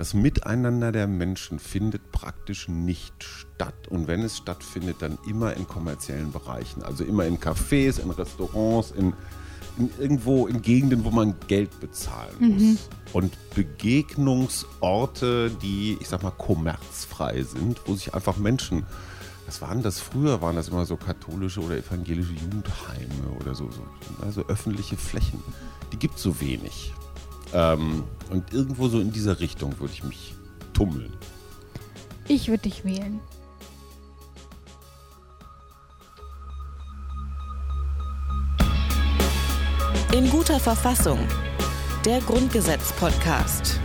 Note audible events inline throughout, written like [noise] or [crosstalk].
das Miteinander der Menschen findet praktisch nicht statt. Und wenn es stattfindet, dann immer in kommerziellen Bereichen. Also immer in Cafés, in Restaurants, in, in irgendwo in Gegenden, wo man Geld bezahlen muss. Mhm. Und Begegnungsorte, die, ich sag mal, kommerzfrei sind, wo sich einfach Menschen was waren das früher? Waren das immer so katholische oder evangelische Jugendheime oder so, so also öffentliche Flächen? Die gibt es so wenig. Ähm, und irgendwo so in dieser Richtung würde ich mich tummeln. Ich würde dich wählen. In guter Verfassung. Der Grundgesetz-Podcast.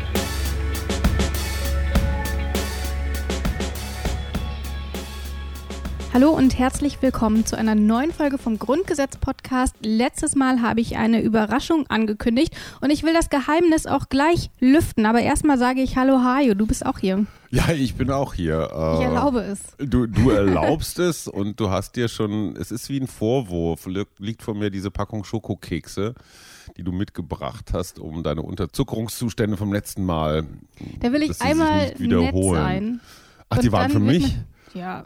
Hallo und herzlich willkommen zu einer neuen Folge vom Grundgesetz-Podcast. Letztes Mal habe ich eine Überraschung angekündigt und ich will das Geheimnis auch gleich lüften. Aber erstmal sage ich Hallo Hajo, du bist auch hier. Ja, ich bin auch hier. Ich erlaube es. Du, du [laughs] erlaubst es und du hast dir schon, es ist wie ein Vorwurf, liegt vor mir diese Packung Schokokekse die du mitgebracht hast, um deine Unterzuckerungszustände vom letzten Mal. Da will ich einmal nett sein. Ach, die waren für mich? Ja,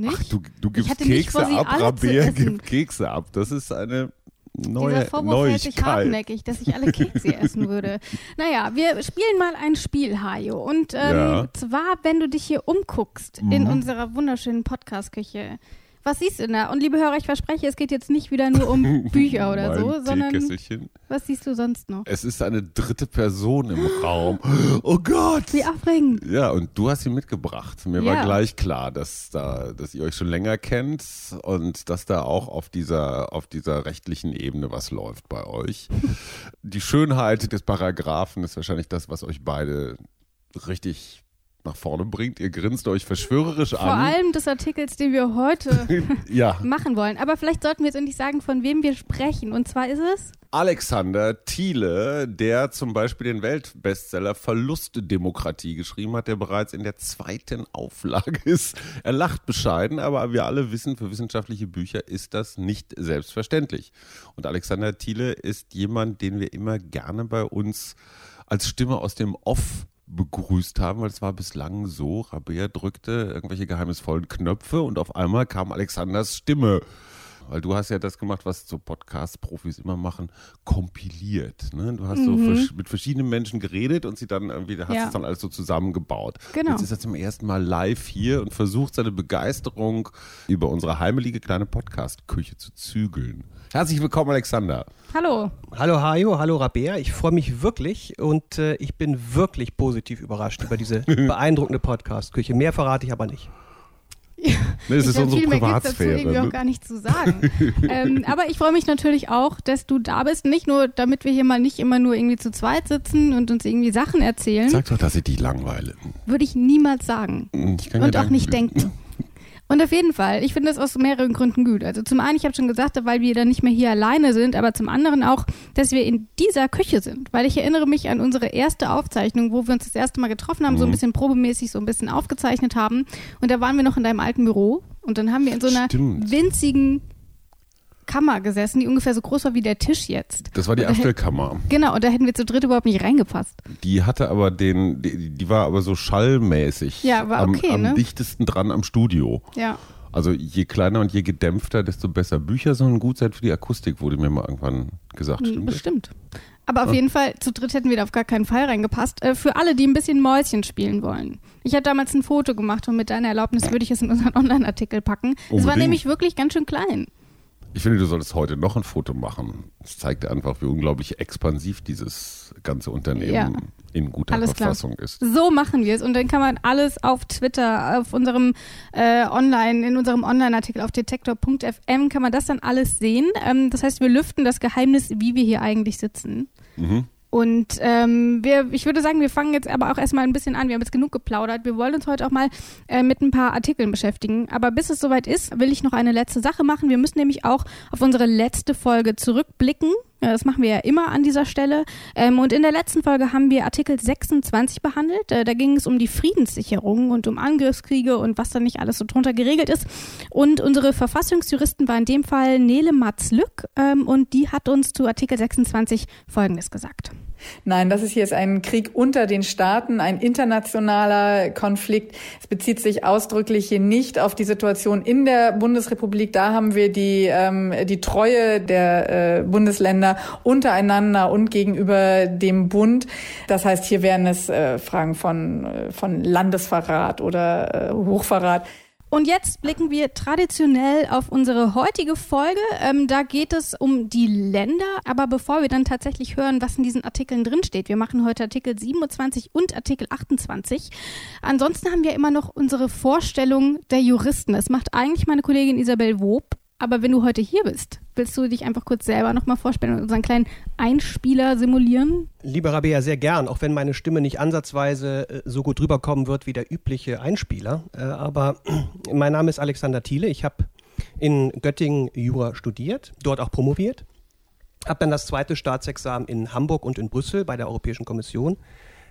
nicht? Ach, du, du gibst Kekse ab, Rabea gibt Kekse ab. Das ist eine neue Dieser Vorwurf Neuigkeit. hält sich hartnäckig, dass ich alle Kekse [laughs] essen würde. Naja, wir spielen mal ein Spiel, Hajo. Und ähm, ja. zwar, wenn du dich hier umguckst mhm. in unserer wunderschönen Podcast-Küche, was siehst du denn da? Und liebe Hörer, ich verspreche, es geht jetzt nicht wieder nur um [laughs] Bücher oder so, sondern was siehst du sonst noch? Es ist eine dritte Person im Raum. [gasps] Oh Gott! Wie aufregend. Ja, und du hast sie mitgebracht. Mir ja. war gleich klar, dass da, dass ihr euch schon länger kennt und dass da auch auf dieser, auf dieser rechtlichen Ebene was läuft bei euch. [laughs] Die Schönheit des Paragraphen ist wahrscheinlich das, was euch beide richtig nach vorne bringt. Ihr grinst euch verschwörerisch Vor an. Vor allem des Artikels, den wir heute [laughs] ja. [laughs] machen wollen. Aber vielleicht sollten wir jetzt endlich sagen, von wem wir sprechen. Und zwar ist es Alexander Thiele, der zum Beispiel den Weltbestseller Verlustdemokratie geschrieben hat, der bereits in der zweiten Auflage [laughs] ist. Er lacht bescheiden, aber wir alle wissen, für wissenschaftliche Bücher ist das nicht selbstverständlich. Und Alexander Thiele ist jemand, den wir immer gerne bei uns als Stimme aus dem Off begrüßt haben, weil es war bislang so, Rabea drückte irgendwelche geheimnisvollen Knöpfe und auf einmal kam Alexanders Stimme. Weil du hast ja das gemacht, was so Podcast-Profis immer machen, kompiliert. Ne? Du hast mhm. so mit verschiedenen Menschen geredet und sie dann irgendwie, hast ja. es dann alles so zusammengebaut. Genau. Jetzt ist er zum ersten Mal live hier und versucht seine Begeisterung über unsere heimelige kleine Podcast-Küche zu zügeln. Herzlich willkommen, Alexander. Hallo. Hallo Hajo, hallo Rabea. Ich freue mich wirklich und äh, ich bin wirklich positiv überrascht über diese [laughs] beeindruckende Podcast-Küche. Mehr verrate ich aber nicht. Ja, [laughs] nee, das ist unsere viel Privatsphäre. Dazu irgendwie ne? auch gar nicht zu sagen. [laughs] ähm, aber ich freue mich natürlich auch, dass du da bist. Nicht nur, damit wir hier mal nicht immer nur irgendwie zu zweit sitzen und uns irgendwie Sachen erzählen. Sag doch, dass ich dich langweile. Würde ich niemals sagen. Ich und auch nicht denken. Und auf jeden Fall, ich finde das aus mehreren Gründen gut. Also zum einen, ich habe schon gesagt, weil wir dann nicht mehr hier alleine sind, aber zum anderen auch, dass wir in dieser Küche sind. Weil ich erinnere mich an unsere erste Aufzeichnung, wo wir uns das erste Mal getroffen haben, mhm. so ein mhm. bisschen probemäßig, so ein bisschen aufgezeichnet haben. Und da waren wir noch in deinem alten Büro. Und dann haben wir in so einer Stimmt. winzigen Kammer gesessen, die ungefähr so groß war wie der Tisch jetzt. Das war die Abstellkammer. Genau, und da hätten wir zu dritt überhaupt nicht reingepasst. Die hatte aber den, die, die war aber so schallmäßig. Ja, war okay, am, am ne? dichtesten dran am Studio. Ja. Also je kleiner und je gedämpfter, desto besser. Bücher sollen gut sein für die Akustik, wurde mir mal irgendwann gesagt. Stimmt Bestimmt. Aber auf ja. jeden Fall, zu dritt hätten wir da auf gar keinen Fall reingepasst. Äh, für alle, die ein bisschen Mäuschen spielen wollen. Ich habe damals ein Foto gemacht und mit deiner Erlaubnis würde ich es in unseren [laughs] Online-Artikel packen. Es war nämlich wirklich ganz schön klein. Ich finde, du solltest heute noch ein Foto machen. Das zeigt einfach, wie unglaublich expansiv dieses ganze Unternehmen ja. in guter alles Verfassung klar. ist. So machen wir es. Und dann kann man alles auf Twitter, auf unserem äh, Online, in unserem Online-Artikel auf detektor.fm kann man das dann alles sehen. Ähm, das heißt, wir lüften das Geheimnis, wie wir hier eigentlich sitzen. Mhm. Und ähm, wir, ich würde sagen, wir fangen jetzt aber auch erstmal ein bisschen an. Wir haben jetzt genug geplaudert. Wir wollen uns heute auch mal äh, mit ein paar Artikeln beschäftigen. Aber bis es soweit ist, will ich noch eine letzte Sache machen. Wir müssen nämlich auch auf unsere letzte Folge zurückblicken. Ja, das machen wir ja immer an dieser Stelle. Ähm, und in der letzten Folge haben wir Artikel 26 behandelt. Äh, da ging es um die Friedenssicherung und um Angriffskriege und was da nicht alles so drunter geregelt ist. Und unsere Verfassungsjuristen war in dem Fall Nele Matz-Lück ähm, und die hat uns zu Artikel 26 Folgendes gesagt. Nein, das ist hier ist ein Krieg unter den Staaten, ein internationaler Konflikt. Es bezieht sich ausdrücklich hier nicht auf die Situation in der Bundesrepublik. Da haben wir die, ähm, die Treue der äh, Bundesländer untereinander und gegenüber dem Bund. Das heißt, hier wären es äh, Fragen von, äh, von Landesverrat oder äh, Hochverrat. Und jetzt blicken wir traditionell auf unsere heutige Folge. Ähm, da geht es um die Länder. Aber bevor wir dann tatsächlich hören, was in diesen Artikeln drinsteht, wir machen heute Artikel 27 und Artikel 28. Ansonsten haben wir immer noch unsere Vorstellung der Juristen. Das macht eigentlich meine Kollegin Isabel Wob. Aber wenn du heute hier bist, willst du dich einfach kurz selber nochmal vorstellen und unseren kleinen Einspieler simulieren? Lieber Rabea, sehr gern, auch wenn meine Stimme nicht ansatzweise äh, so gut rüberkommen wird wie der übliche Einspieler. Äh, aber [clears throat] mein Name ist Alexander Thiele. Ich habe in Göttingen Jura studiert, dort auch promoviert. Habe dann das zweite Staatsexamen in Hamburg und in Brüssel bei der Europäischen Kommission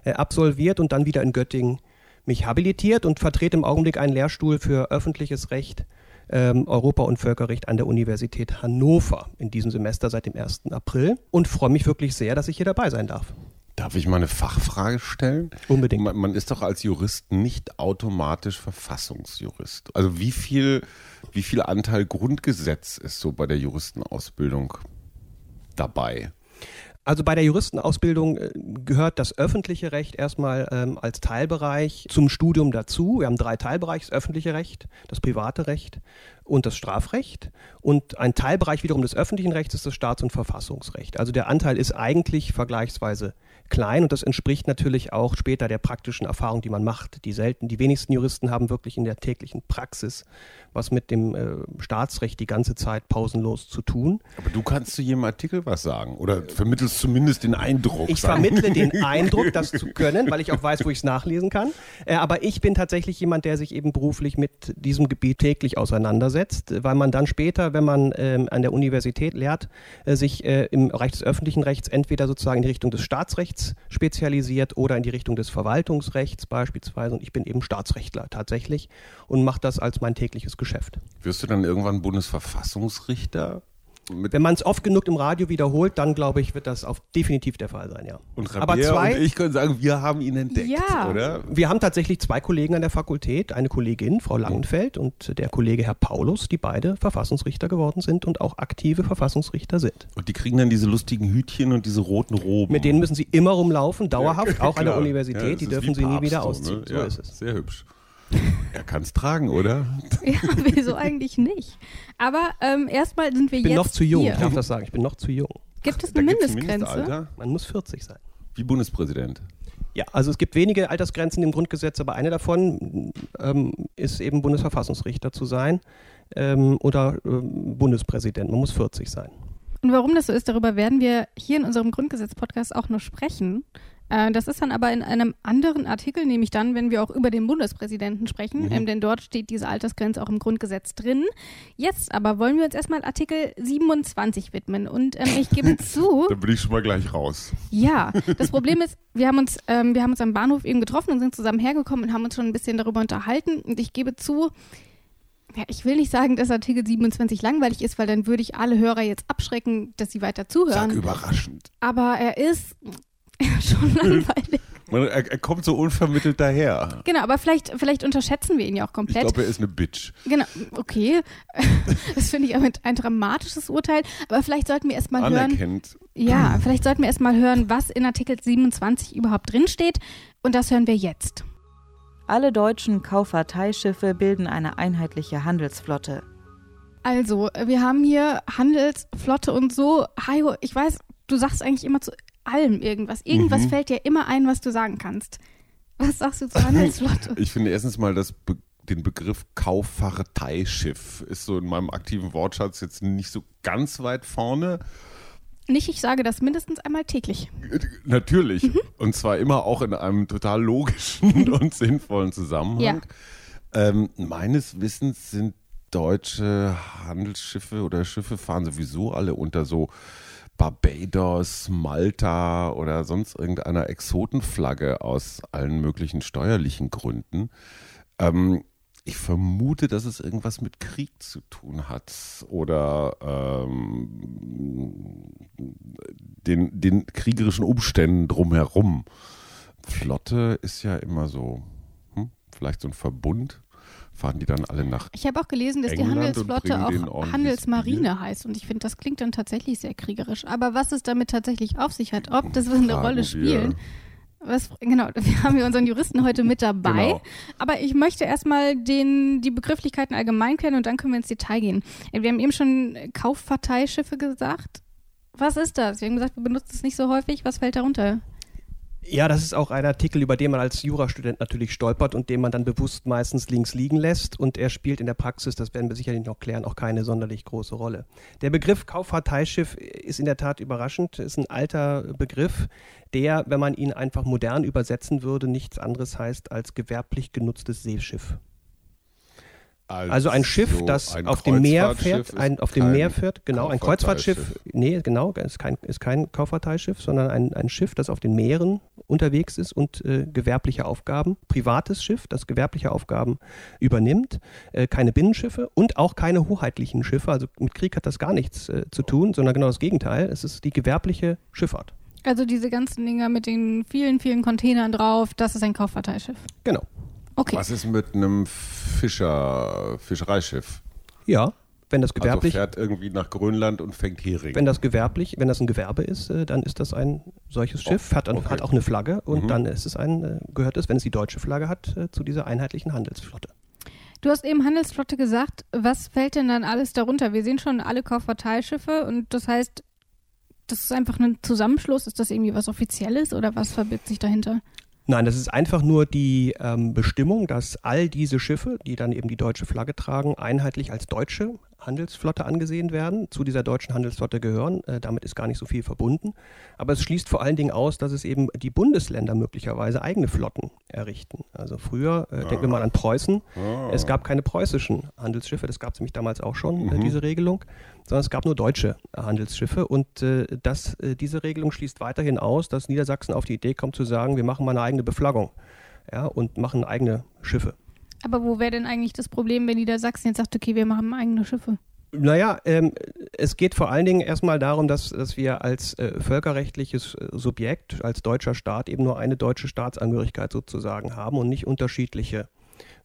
äh, absolviert und dann wieder in Göttingen mich habilitiert und vertrete im Augenblick einen Lehrstuhl für öffentliches Recht ähm, Europa und Völkerrecht an der Universität Hannover in diesem Semester seit dem 1. April und freue mich wirklich sehr, dass ich hier dabei sein darf. Darf ich mal eine Fachfrage stellen? Unbedingt. Man, man, ist doch als Jurist nicht automatisch Verfassungsjurist. Also wie viel, wie viel Anteil Grundgesetz ist so bei der Juristenausbildung dabei? Also bei der Juristenausbildung äh, gehört das öffentliche Recht erstmal ähm, als Teilbereich zum Studium dazu. Wir haben drei Teilbereiche, das öffentliche Recht, das private Recht und das Strafrecht. Und ein Teilbereich wiederum des öffentlichen Rechts ist das Staats- und Verfassungsrecht. Also der Anteil ist eigentlich vergleichsweise klein und das entspricht natürlich auch später der praktischen Erfahrung, die man macht. Die selten, die wenigsten Juristen haben wirklich in der täglichen Praxis was mit dem äh, Staatsrecht die ganze Zeit pausenlos zu tun. Aber du kannst zu jedem Artikel was sagen oder vermittelst zumindest den Eindruck. Ich sagen. vermittle den Eindruck, das zu [laughs] können, weil ich auch weiß, wo ich es nachlesen kann. Äh, aber ich bin tatsächlich jemand, der sich eben beruflich mit diesem Gebiet täglich auseinandersetzt, weil man dann später, wenn man ähm, an der Universität lehrt, äh, sich äh, im Bereich des öffentlichen Rechts entweder sozusagen in die Richtung des Staatsrechts spezialisiert oder in die Richtung des Verwaltungsrechts beispielsweise. Und ich bin eben Staatsrechtler tatsächlich und mache das als mein tägliches Geschäft. Wirst du dann irgendwann Bundesverfassungsrichter? Wenn man es oft genug im Radio wiederholt, dann glaube ich, wird das auf definitiv der Fall sein, ja. Und Rabea Aber zwei, und ich können sagen, wir haben ihn entdeckt, ja. oder? Wir haben tatsächlich zwei Kollegen an der Fakultät, eine Kollegin, Frau Langenfeld, und der Kollege Herr Paulus, die beide Verfassungsrichter geworden sind und auch aktive Verfassungsrichter sind. Und die kriegen dann diese lustigen Hütchen und diese roten Roben. Mit denen müssen sie immer rumlaufen, dauerhaft, ja, [laughs] auch an der Universität. Ja, die dürfen sie nie wieder ausziehen. Ne? So ist es. Sehr hübsch. Er kann es tragen, oder? [laughs] Ja, wieso eigentlich nicht? Aber ähm, erstmal sind wir jetzt. Ich bin noch zu jung, hier. ich darf das sagen. Ich bin noch zu jung. Gibt es eine Mindestgrenze? Man muss 40 sein. Wie Bundespräsident. Ja, also es gibt wenige Altersgrenzen im Grundgesetz, aber eine davon ähm, ist eben Bundesverfassungsrichter zu sein ähm, oder ähm, Bundespräsident. Man muss 40 sein. Und warum das so ist, darüber werden wir hier in unserem Grundgesetz-Podcast auch noch sprechen. Äh, das ist dann aber in einem anderen Artikel, nämlich dann, wenn wir auch über den Bundespräsidenten sprechen, mhm. ähm, denn dort steht diese Altersgrenze auch im Grundgesetz drin. Jetzt aber wollen wir uns erstmal Artikel 27 widmen und ähm, ich gebe [laughs] zu. da bin ich schon mal gleich raus. Ja, das [laughs] Problem ist, wir haben uns, ähm, wir haben uns am Bahnhof eben getroffen und sind zusammen hergekommen und haben uns schon ein bisschen darüber unterhalten und ich gebe zu, ja, ich will nicht sagen, dass Artikel 27 langweilig ist, weil dann würde ich alle Hörer jetzt abschrecken, dass sie weiter zuhören. Sag überraschend. Aber er ist [laughs] schon [laughs] langweilig. Man, er, er, kommt so unvermittelt daher. Genau, aber vielleicht, vielleicht unterschätzen wir ihn ja auch komplett. Ich glaube, er ist eine Bitch. Genau, okay. [laughs] Das finde ich aber ein dramatisches Urteil. Aber vielleicht sollten wir erstmal hören. Ja, vielleicht sollten wir erstmal hören, was in Artikel 27 überhaupt drinsteht. Und das hören wir jetzt. Alle deutschen Kauffahrteischiffe bilden eine einheitliche Handelsflotte. Also, wir haben hier Handelsflotte und so. Hajo, ich weiß, du sagst eigentlich immer zu allem irgendwas. Irgendwas mhm. fällt dir immer ein, was du sagen kannst. Was sagst du zur Handelsflotte? [laughs] ich finde erstens mal das Be den Begriff Kauffahrteischiff ist so in meinem aktiven Wortschatz jetzt nicht so ganz weit vorne. Nicht, ich sage das mindestens einmal täglich. Natürlich. Mhm. Und zwar immer auch in einem total logischen und sinnvollen Zusammenhang. Ja. Ähm, meines Wissens sind deutsche Handelsschiffe oder Schiffe fahren sowieso alle unter so Barbados, Malta oder sonst irgendeiner Exotenflagge aus allen möglichen steuerlichen Gründen. Ähm, Ich vermute, dass es irgendwas mit Krieg zu tun hat oder ähm, den, den kriegerischen Umständen drumherum. Flotte ist ja immer so, hm, vielleicht so ein Verbund. Fahren die dann alle nach Ich habe auch gelesen, dass England die Handelsflotte auch Handelsmarine Bier. heißt. Und ich finde, das klingt dann tatsächlich sehr kriegerisch. Aber was es damit tatsächlich auf sich hat, ob das eine Fragen Rolle spielt, was, genau, [laughs] wir haben hier unseren Juristen heute mit dabei. Genau. Aber ich möchte erstmal den, die Begrifflichkeiten allgemein kennen und dann können wir ins Detail gehen. Wir haben eben schon Kaufparteischiffe gesagt. Was ist das? Wir haben gesagt, wir benutzen es nicht so häufig. Was fällt darunter? Ja, das ist auch ein Artikel, über den man als Jurastudent natürlich stolpert und den man dann bewusst meistens links liegen lässt. Und er spielt in der Praxis, das werden wir sicherlich noch klären, auch keine sonderlich große Rolle. Der Begriff Kauffahrteischiff ist in der Tat überraschend, ist ein alter Begriff, der, wenn man ihn einfach modern übersetzen würde, nichts anderes heißt als gewerblich genutztes Seeschiff. Also ein Schiff, das ein auf dem Meer fährt, ein, auf dem Meer fährt, genau, ein Kreuzfahrtschiff, Kauffahrteischiff. nee, genau, ist kein, ist kein Kauffahrteischiff, sondern ein, ein Schiff, das auf den Meeren unterwegs ist und äh, gewerbliche Aufgaben, privates Schiff, das gewerbliche Aufgaben übernimmt, äh, keine Binnenschiffe und auch keine hoheitlichen Schiffe, also mit Krieg hat das gar nichts äh, zu tun, sondern genau das Gegenteil, es ist die gewerbliche Schifffahrt. Also diese ganzen Dinger mit den vielen, vielen Containern drauf, das ist ein Kaufparteischiff. Genau. Okay. Was ist mit einem Fischer, Fischereischiff? Ja, wenn das Also gewerblich fährt irgendwie nach Grönland und fängt Hering. Wenn das gewerblich, wenn das ein Gewerbe ist, äh, dann ist das ein solches Schiff, hat, okay. hat auch eine Flagge und Mhm. dann ist es ein, äh, gehört es, wenn es die deutsche Flagge hat, äh, zu dieser einheitlichen Handelsflotte. Du hast eben Handelsflotte gesagt. Was fällt denn dann alles darunter? Wir sehen schon alle Kaufparteischiffe und das heißt, das ist einfach ein Zusammenschluss. Ist das irgendwie was Offizielles oder was verbirgt sich dahinter? Nein, das ist einfach nur die ähm, Bestimmung, dass all diese Schiffe, die dann eben die deutsche Flagge tragen, einheitlich als deutsche Handelsflotte angesehen werden, zu dieser deutschen Handelsflotte gehören. Äh, damit ist gar nicht so viel verbunden. Aber es schließt vor allen Dingen aus, dass es eben die Bundesländer möglicherweise eigene Flotten errichten. Also früher, äh, denken wir mal an Preußen, Ah. es gab keine preußischen Handelsschiffe, das gab es nämlich damals auch schon, äh, Mhm. diese Regelung, sondern es gab nur deutsche äh, Handelsschiffe. Und äh, das, äh, diese Regelung schließt weiterhin aus, dass Niedersachsen auf die Idee kommt zu sagen, wir machen mal eine eigene Beflaggung ja, und machen eigene Schiffe. Aber wo wäre denn eigentlich das Problem, wenn Niedersachsen jetzt sagt, okay, wir machen eigene Schiffe? Naja, ähm, es geht vor allen Dingen erstmal darum, dass, dass wir als äh, völkerrechtliches äh, Subjekt, als deutscher Staat eben nur eine deutsche Staatsangehörigkeit sozusagen haben und nicht unterschiedliche.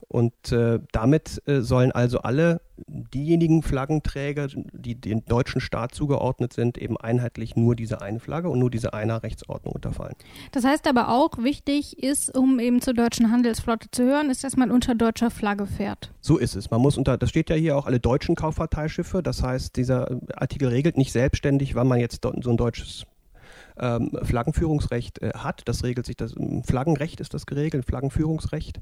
Und äh, damit äh, sollen also alle diejenigen Flaggenträger, die dem deutschen Staat zugeordnet sind, eben einheitlich nur diese eine Flagge und nur diese einer Rechtsordnung unterfallen. Das heißt aber auch, wichtig ist, um eben zur deutschen Handelsflotte zu hören, ist, dass man unter deutscher Flagge fährt. So ist es. Man muss unter, das steht ja hier auch alle deutschen Kauffahrteischiffe. Das heißt, dieser Artikel regelt nicht selbstständig, wann man jetzt so ein deutsches ähm, Flaggenführungsrecht äh, hat. Das regelt sich, das Flaggenrecht ist das geregelt, Flaggenführungsrecht.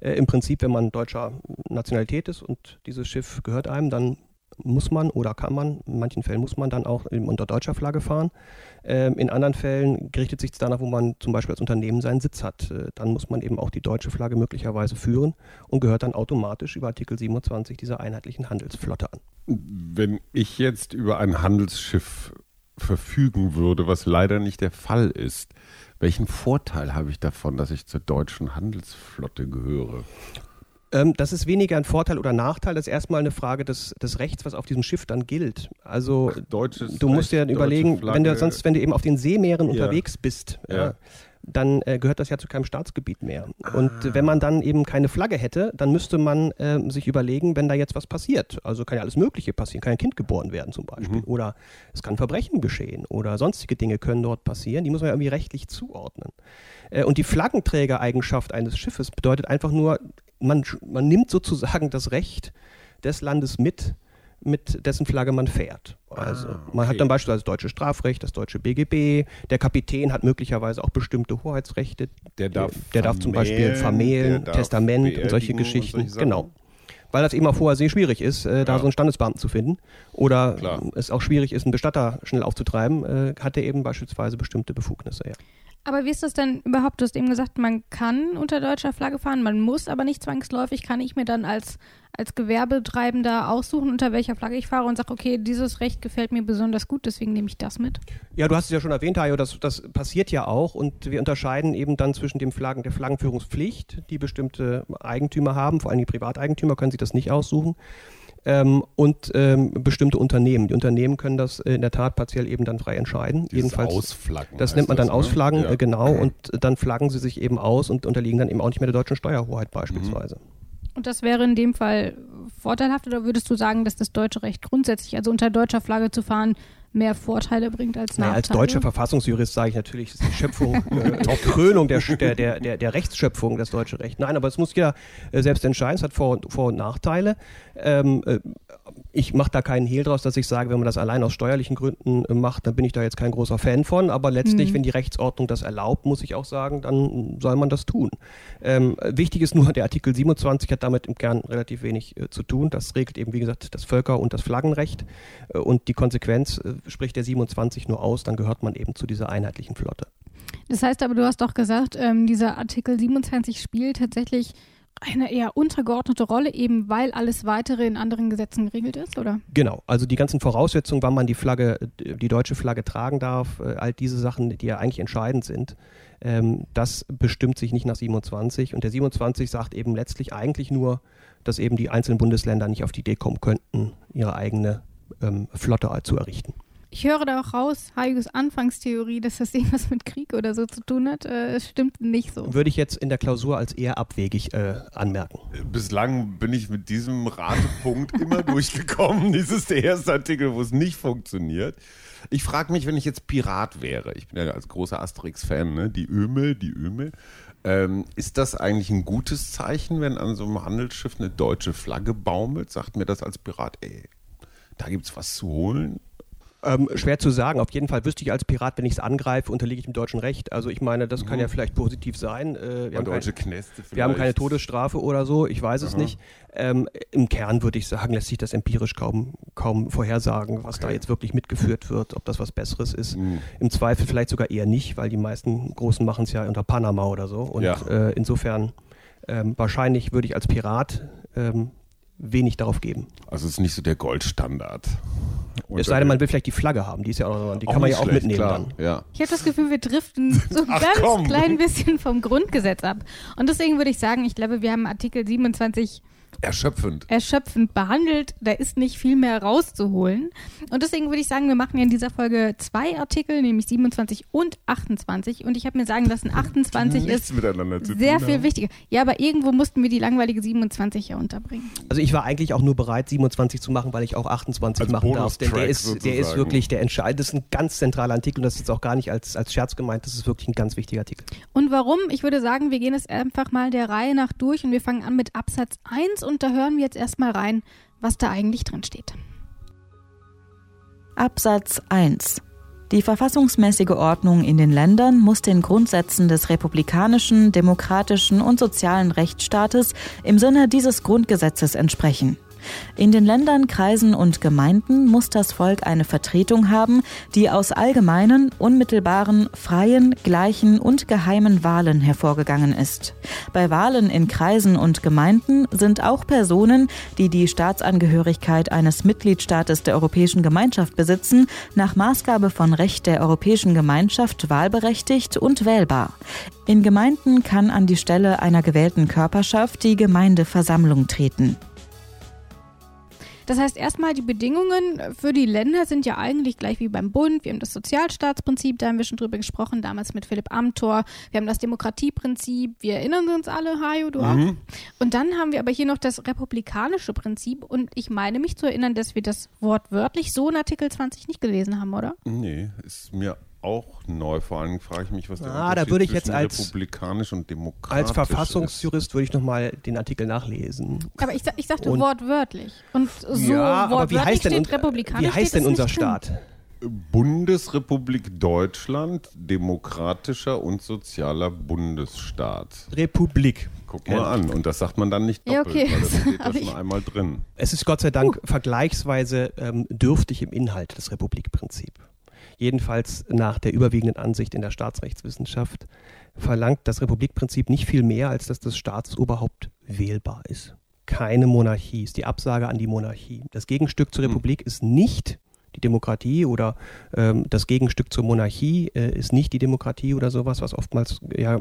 Äh, Im Prinzip, wenn man deutscher Nationalität ist und dieses Schiff gehört einem, dann muss man oder kann man, in manchen Fällen muss man dann auch unter deutscher Flagge fahren. Ähm, in anderen Fällen richtet sich es danach, wo man zum Beispiel als Unternehmen seinen Sitz hat. Äh, dann muss man eben auch die deutsche Flagge möglicherweise führen und gehört dann automatisch über Artikel 27 dieser einheitlichen Handelsflotte an. Wenn ich jetzt über ein Handelsschiff verfügen würde, was leider nicht der Fall ist, welchen Vorteil habe ich davon, dass ich zur deutschen Handelsflotte gehöre? Ähm, das ist weniger ein Vorteil oder Nachteil, das ist erstmal eine Frage des, des Rechts, was auf diesem Schiff dann gilt. Also Deutsches du musst dir Recht, überlegen, wenn du sonst, wenn du eben auf den Seemeeren Ja. unterwegs bist, Ja. ja, dann äh, gehört das ja zu keinem Staatsgebiet mehr. Und Ah. äh, wenn man dann eben keine Flagge hätte, dann müsste man ähm, sich überlegen, wenn da jetzt was passiert. Also kann ja alles Mögliche passieren, kann ein Kind geboren werden zum Beispiel. Mhm. Oder es kann Verbrechen geschehen oder sonstige Dinge können dort passieren. Die muss man ja irgendwie rechtlich zuordnen. Äh, und die Flaggenträgereigenschaft eines Schiffes bedeutet einfach nur, man, man nimmt sozusagen das Recht des Landes mit, mit dessen Flagge man fährt. Also Ah, man hat okay. dann beispielsweise das deutsche Strafrecht, das deutsche BGB, der Kapitän hat möglicherweise auch bestimmte Hoheitsrechte, Der darf, der darf zum Beispiel vermählen, der Testament und solche Geschichten. solche Sachen. genau. Weil das eben auf hoher See schwierig ist, äh, da Ja. so einen Standesbeamten zu finden. Oder Klar. es auch schwierig ist, einen Bestatter schnell aufzutreiben, äh, hat er eben beispielsweise bestimmte Befugnisse. Ja. Aber wie ist das denn überhaupt? Du hast eben gesagt, man kann unter deutscher Flagge fahren, man muss aber nicht zwangsläufig. Kann ich mir dann als, als Gewerbetreibender aussuchen, unter welcher Flagge ich fahre und sage, okay, dieses Recht gefällt mir besonders gut, deswegen nehme ich das mit? Ja, du hast es ja schon erwähnt, Hajo, das, das passiert ja auch und wir unterscheiden eben dann zwischen dem Flaggen, der Flaggenführungspflicht, die bestimmte Eigentümer haben, vor allem die Privateigentümer können sich das nicht aussuchen ähm, und ähm, bestimmte Unternehmen. Die Unternehmen können das in der Tat partiell eben dann frei entscheiden. Dieses Jedenfalls, Ausflaggen. das nennt man dann heißt ne? Ausflaggen, Ja. äh, genau, und dann flaggen sie sich eben aus und unterliegen dann eben auch nicht mehr der deutschen Steuerhoheit beispielsweise. Und das wäre in dem Fall vorteilhaft oder würdest du sagen, dass das deutsche Recht grundsätzlich, also unter deutscher Flagge zu fahren, mehr Vorteile bringt als Naja, Nachteile? als deutscher Verfassungsjurist sage ich natürlich, das ist die Schöpfung, [laughs] äh, die Krönung der, der, der, der, der Rechtsschöpfung, das deutsche Recht. Nein, aber es muss ja äh, selbst entscheiden, es hat Vor- und, Vor und Nachteile. Ähm, äh, ich mache da keinen Hehl draus, dass ich sage, wenn man das allein aus steuerlichen Gründen äh, macht, dann bin ich da jetzt kein großer Fan von. Aber letztlich, Mhm. wenn die Rechtsordnung das erlaubt, muss ich auch sagen, dann soll man das tun. Ähm, wichtig ist nur, der Artikel 27 hat damit im Kern relativ wenig äh, zu tun. Das regelt eben, wie gesagt, das Völker- und das Flaggenrecht. Äh, und die Konsequenz äh, spricht der 27 nur aus, dann gehört man eben zu dieser einheitlichen Flotte. Das heißt aber, du hast doch gesagt, ähm, dieser Artikel 27 spielt tatsächlich eine eher untergeordnete Rolle, eben weil alles weitere in anderen Gesetzen geregelt ist, oder? Genau, also die ganzen Voraussetzungen, wann man die Flagge, die deutsche Flagge tragen darf, äh, all diese Sachen, die ja eigentlich entscheidend sind, ähm, das bestimmt sich nicht nach 27. Und der 27 sagt eben letztlich eigentlich nur, dass eben die einzelnen Bundesländer nicht auf die Idee kommen könnten, ihre eigene ähm, Flotte zu errichten. Ich höre da auch raus, Hayus Anfangstheorie, dass das irgendwas mit Krieg oder so zu tun hat, äh, es stimmt nicht so. Würde ich jetzt in der Klausur als eher abwegig äh, anmerken. Bislang bin ich mit diesem Ratepunkt immer [laughs] durchgekommen. Dies ist der erste Artikel, wo es nicht funktioniert. Ich frage mich, wenn ich jetzt Pirat wäre, ich bin ja als großer Asterix-Fan, ne? die Öme, die Öme, ähm, ist das eigentlich ein gutes Zeichen, wenn an so einem Handelsschiff eine deutsche Flagge baumelt? Sagt mir das als Pirat, ey, da gibt's was zu holen? Ähm, schwer zu sagen. Auf jeden Fall wüsste ich als Pirat, wenn ich es angreife, unterliege ich dem deutschen Recht. Also ich meine, das kann ja vielleicht positiv sein. Äh, wir, haben deutsche kein, Knäste vielleicht. wir haben keine Todesstrafe oder so, ich weiß es nicht. Ähm, Im Kern würde ich sagen, lässt sich das empirisch kaum, kaum vorhersagen, was da Okay. jetzt wirklich mitgeführt wird, ob das was Besseres ist. Mhm. Im Zweifel vielleicht sogar eher nicht, weil die meisten Großen machen es ja unter Panama oder so. Und Ja. äh, insofern ähm, wahrscheinlich würde ich als Pirat ähm, wenig darauf geben. Also es ist nicht so der Goldstandard. Es sei denn, man will vielleicht die Flagge haben, die ist ja auch, die kann man ja auch mitnehmen dann. Ja. Ich habe das Gefühl, wir driften so ein [laughs] Ach, ganz komm. klein bisschen vom Grundgesetz ab. Und deswegen würde ich sagen, ich glaube, wir haben Artikel 27 Erschöpfend. erschöpfend behandelt. Da ist nicht viel mehr rauszuholen. Und deswegen würde ich sagen, wir machen ja in dieser Folge zwei Artikel, nämlich 27 und 28. Und ich habe mir sagen lassen, 28 Nichts ist miteinander zu sehr tun viel wichtiger. Ja, aber irgendwo mussten wir die langweilige 27 ja unterbringen. Also ich war eigentlich auch nur bereit, 27 zu machen, weil ich auch 28 Als machen darf. Denn der ist, der ist wirklich der entscheidende. Das ist ein ganz zentraler Artikel und das ist jetzt auch gar nicht als, als Scherz gemeint. Das ist wirklich ein ganz wichtiger Artikel. Und warum? Ich würde sagen, wir gehen es einfach mal der Reihe nach durch und wir fangen an mit Absatz 1 und da hören wir jetzt erstmal rein, was da eigentlich drin steht. Absatz 1. Die verfassungsmäßige Ordnung in den Ländern muss den Grundsätzen des republikanischen, demokratischen und sozialen Rechtsstaates im Sinne dieses Grundgesetzes entsprechen. In den Ländern, Kreisen und Gemeinden muss das Volk eine Vertretung haben, die aus allgemeinen, unmittelbaren, freien, gleichen und geheimen Wahlen hervorgegangen ist. Bei Wahlen in Kreisen und Gemeinden sind auch Personen, die die Staatsangehörigkeit eines Mitgliedstaates der Europäischen Gemeinschaft besitzen, nach Maßgabe von Recht der Europäischen Gemeinschaft wahlberechtigt und wählbar. In Gemeinden kann an die Stelle einer gewählten Körperschaft die Gemeindeversammlung treten. Das heißt erstmal, die Bedingungen für die Länder sind ja eigentlich gleich wie beim Bund. Wir haben das Sozialstaatsprinzip, da haben wir schon drüber gesprochen, damals mit Philipp Amthor. Wir haben das Demokratieprinzip, wir erinnern uns alle, Hajo, du auch. Und dann haben wir aber hier noch das republikanische Prinzip und ich meine mich zu erinnern, dass wir das wortwörtlich so in Artikel 20 nicht gelesen haben, oder? Nee, ist mir auch neu. Vor allem frage ich mich, was der Ah, da würde ich jetzt als- republikanisch und demokratisch Als ist. Verfassungsjurist würde ich nochmal den Artikel nachlesen. Aber ich, ich sagte Und- wortwörtlich. Und so ja, aber wie wortwörtlich heißt denn, steht republikanisch. wie heißt denn unser drin. Staat? Bundesrepublik Deutschland, demokratischer und sozialer Bundesstaat. Republik. Guck mal an. Und das sagt man dann nicht Ja, doppelt, okay. weil [laughs] das steht da schon einmal drin. Es ist Gott sei Dank vergleichsweise ähm, dürftig im Inhalt des Republikprinzip. Jedenfalls nach der überwiegenden Ansicht in der Staatsrechtswissenschaft, verlangt das Republikprinzip nicht viel mehr, als dass das Staatsoberhaupt wählbar ist. Keine Monarchie ist die Absage an die Monarchie. Das Gegenstück zur hm. Republik ist nicht die Demokratie oder ähm, das Gegenstück zur Monarchie äh, ist nicht die Demokratie oder sowas, was oftmals ja,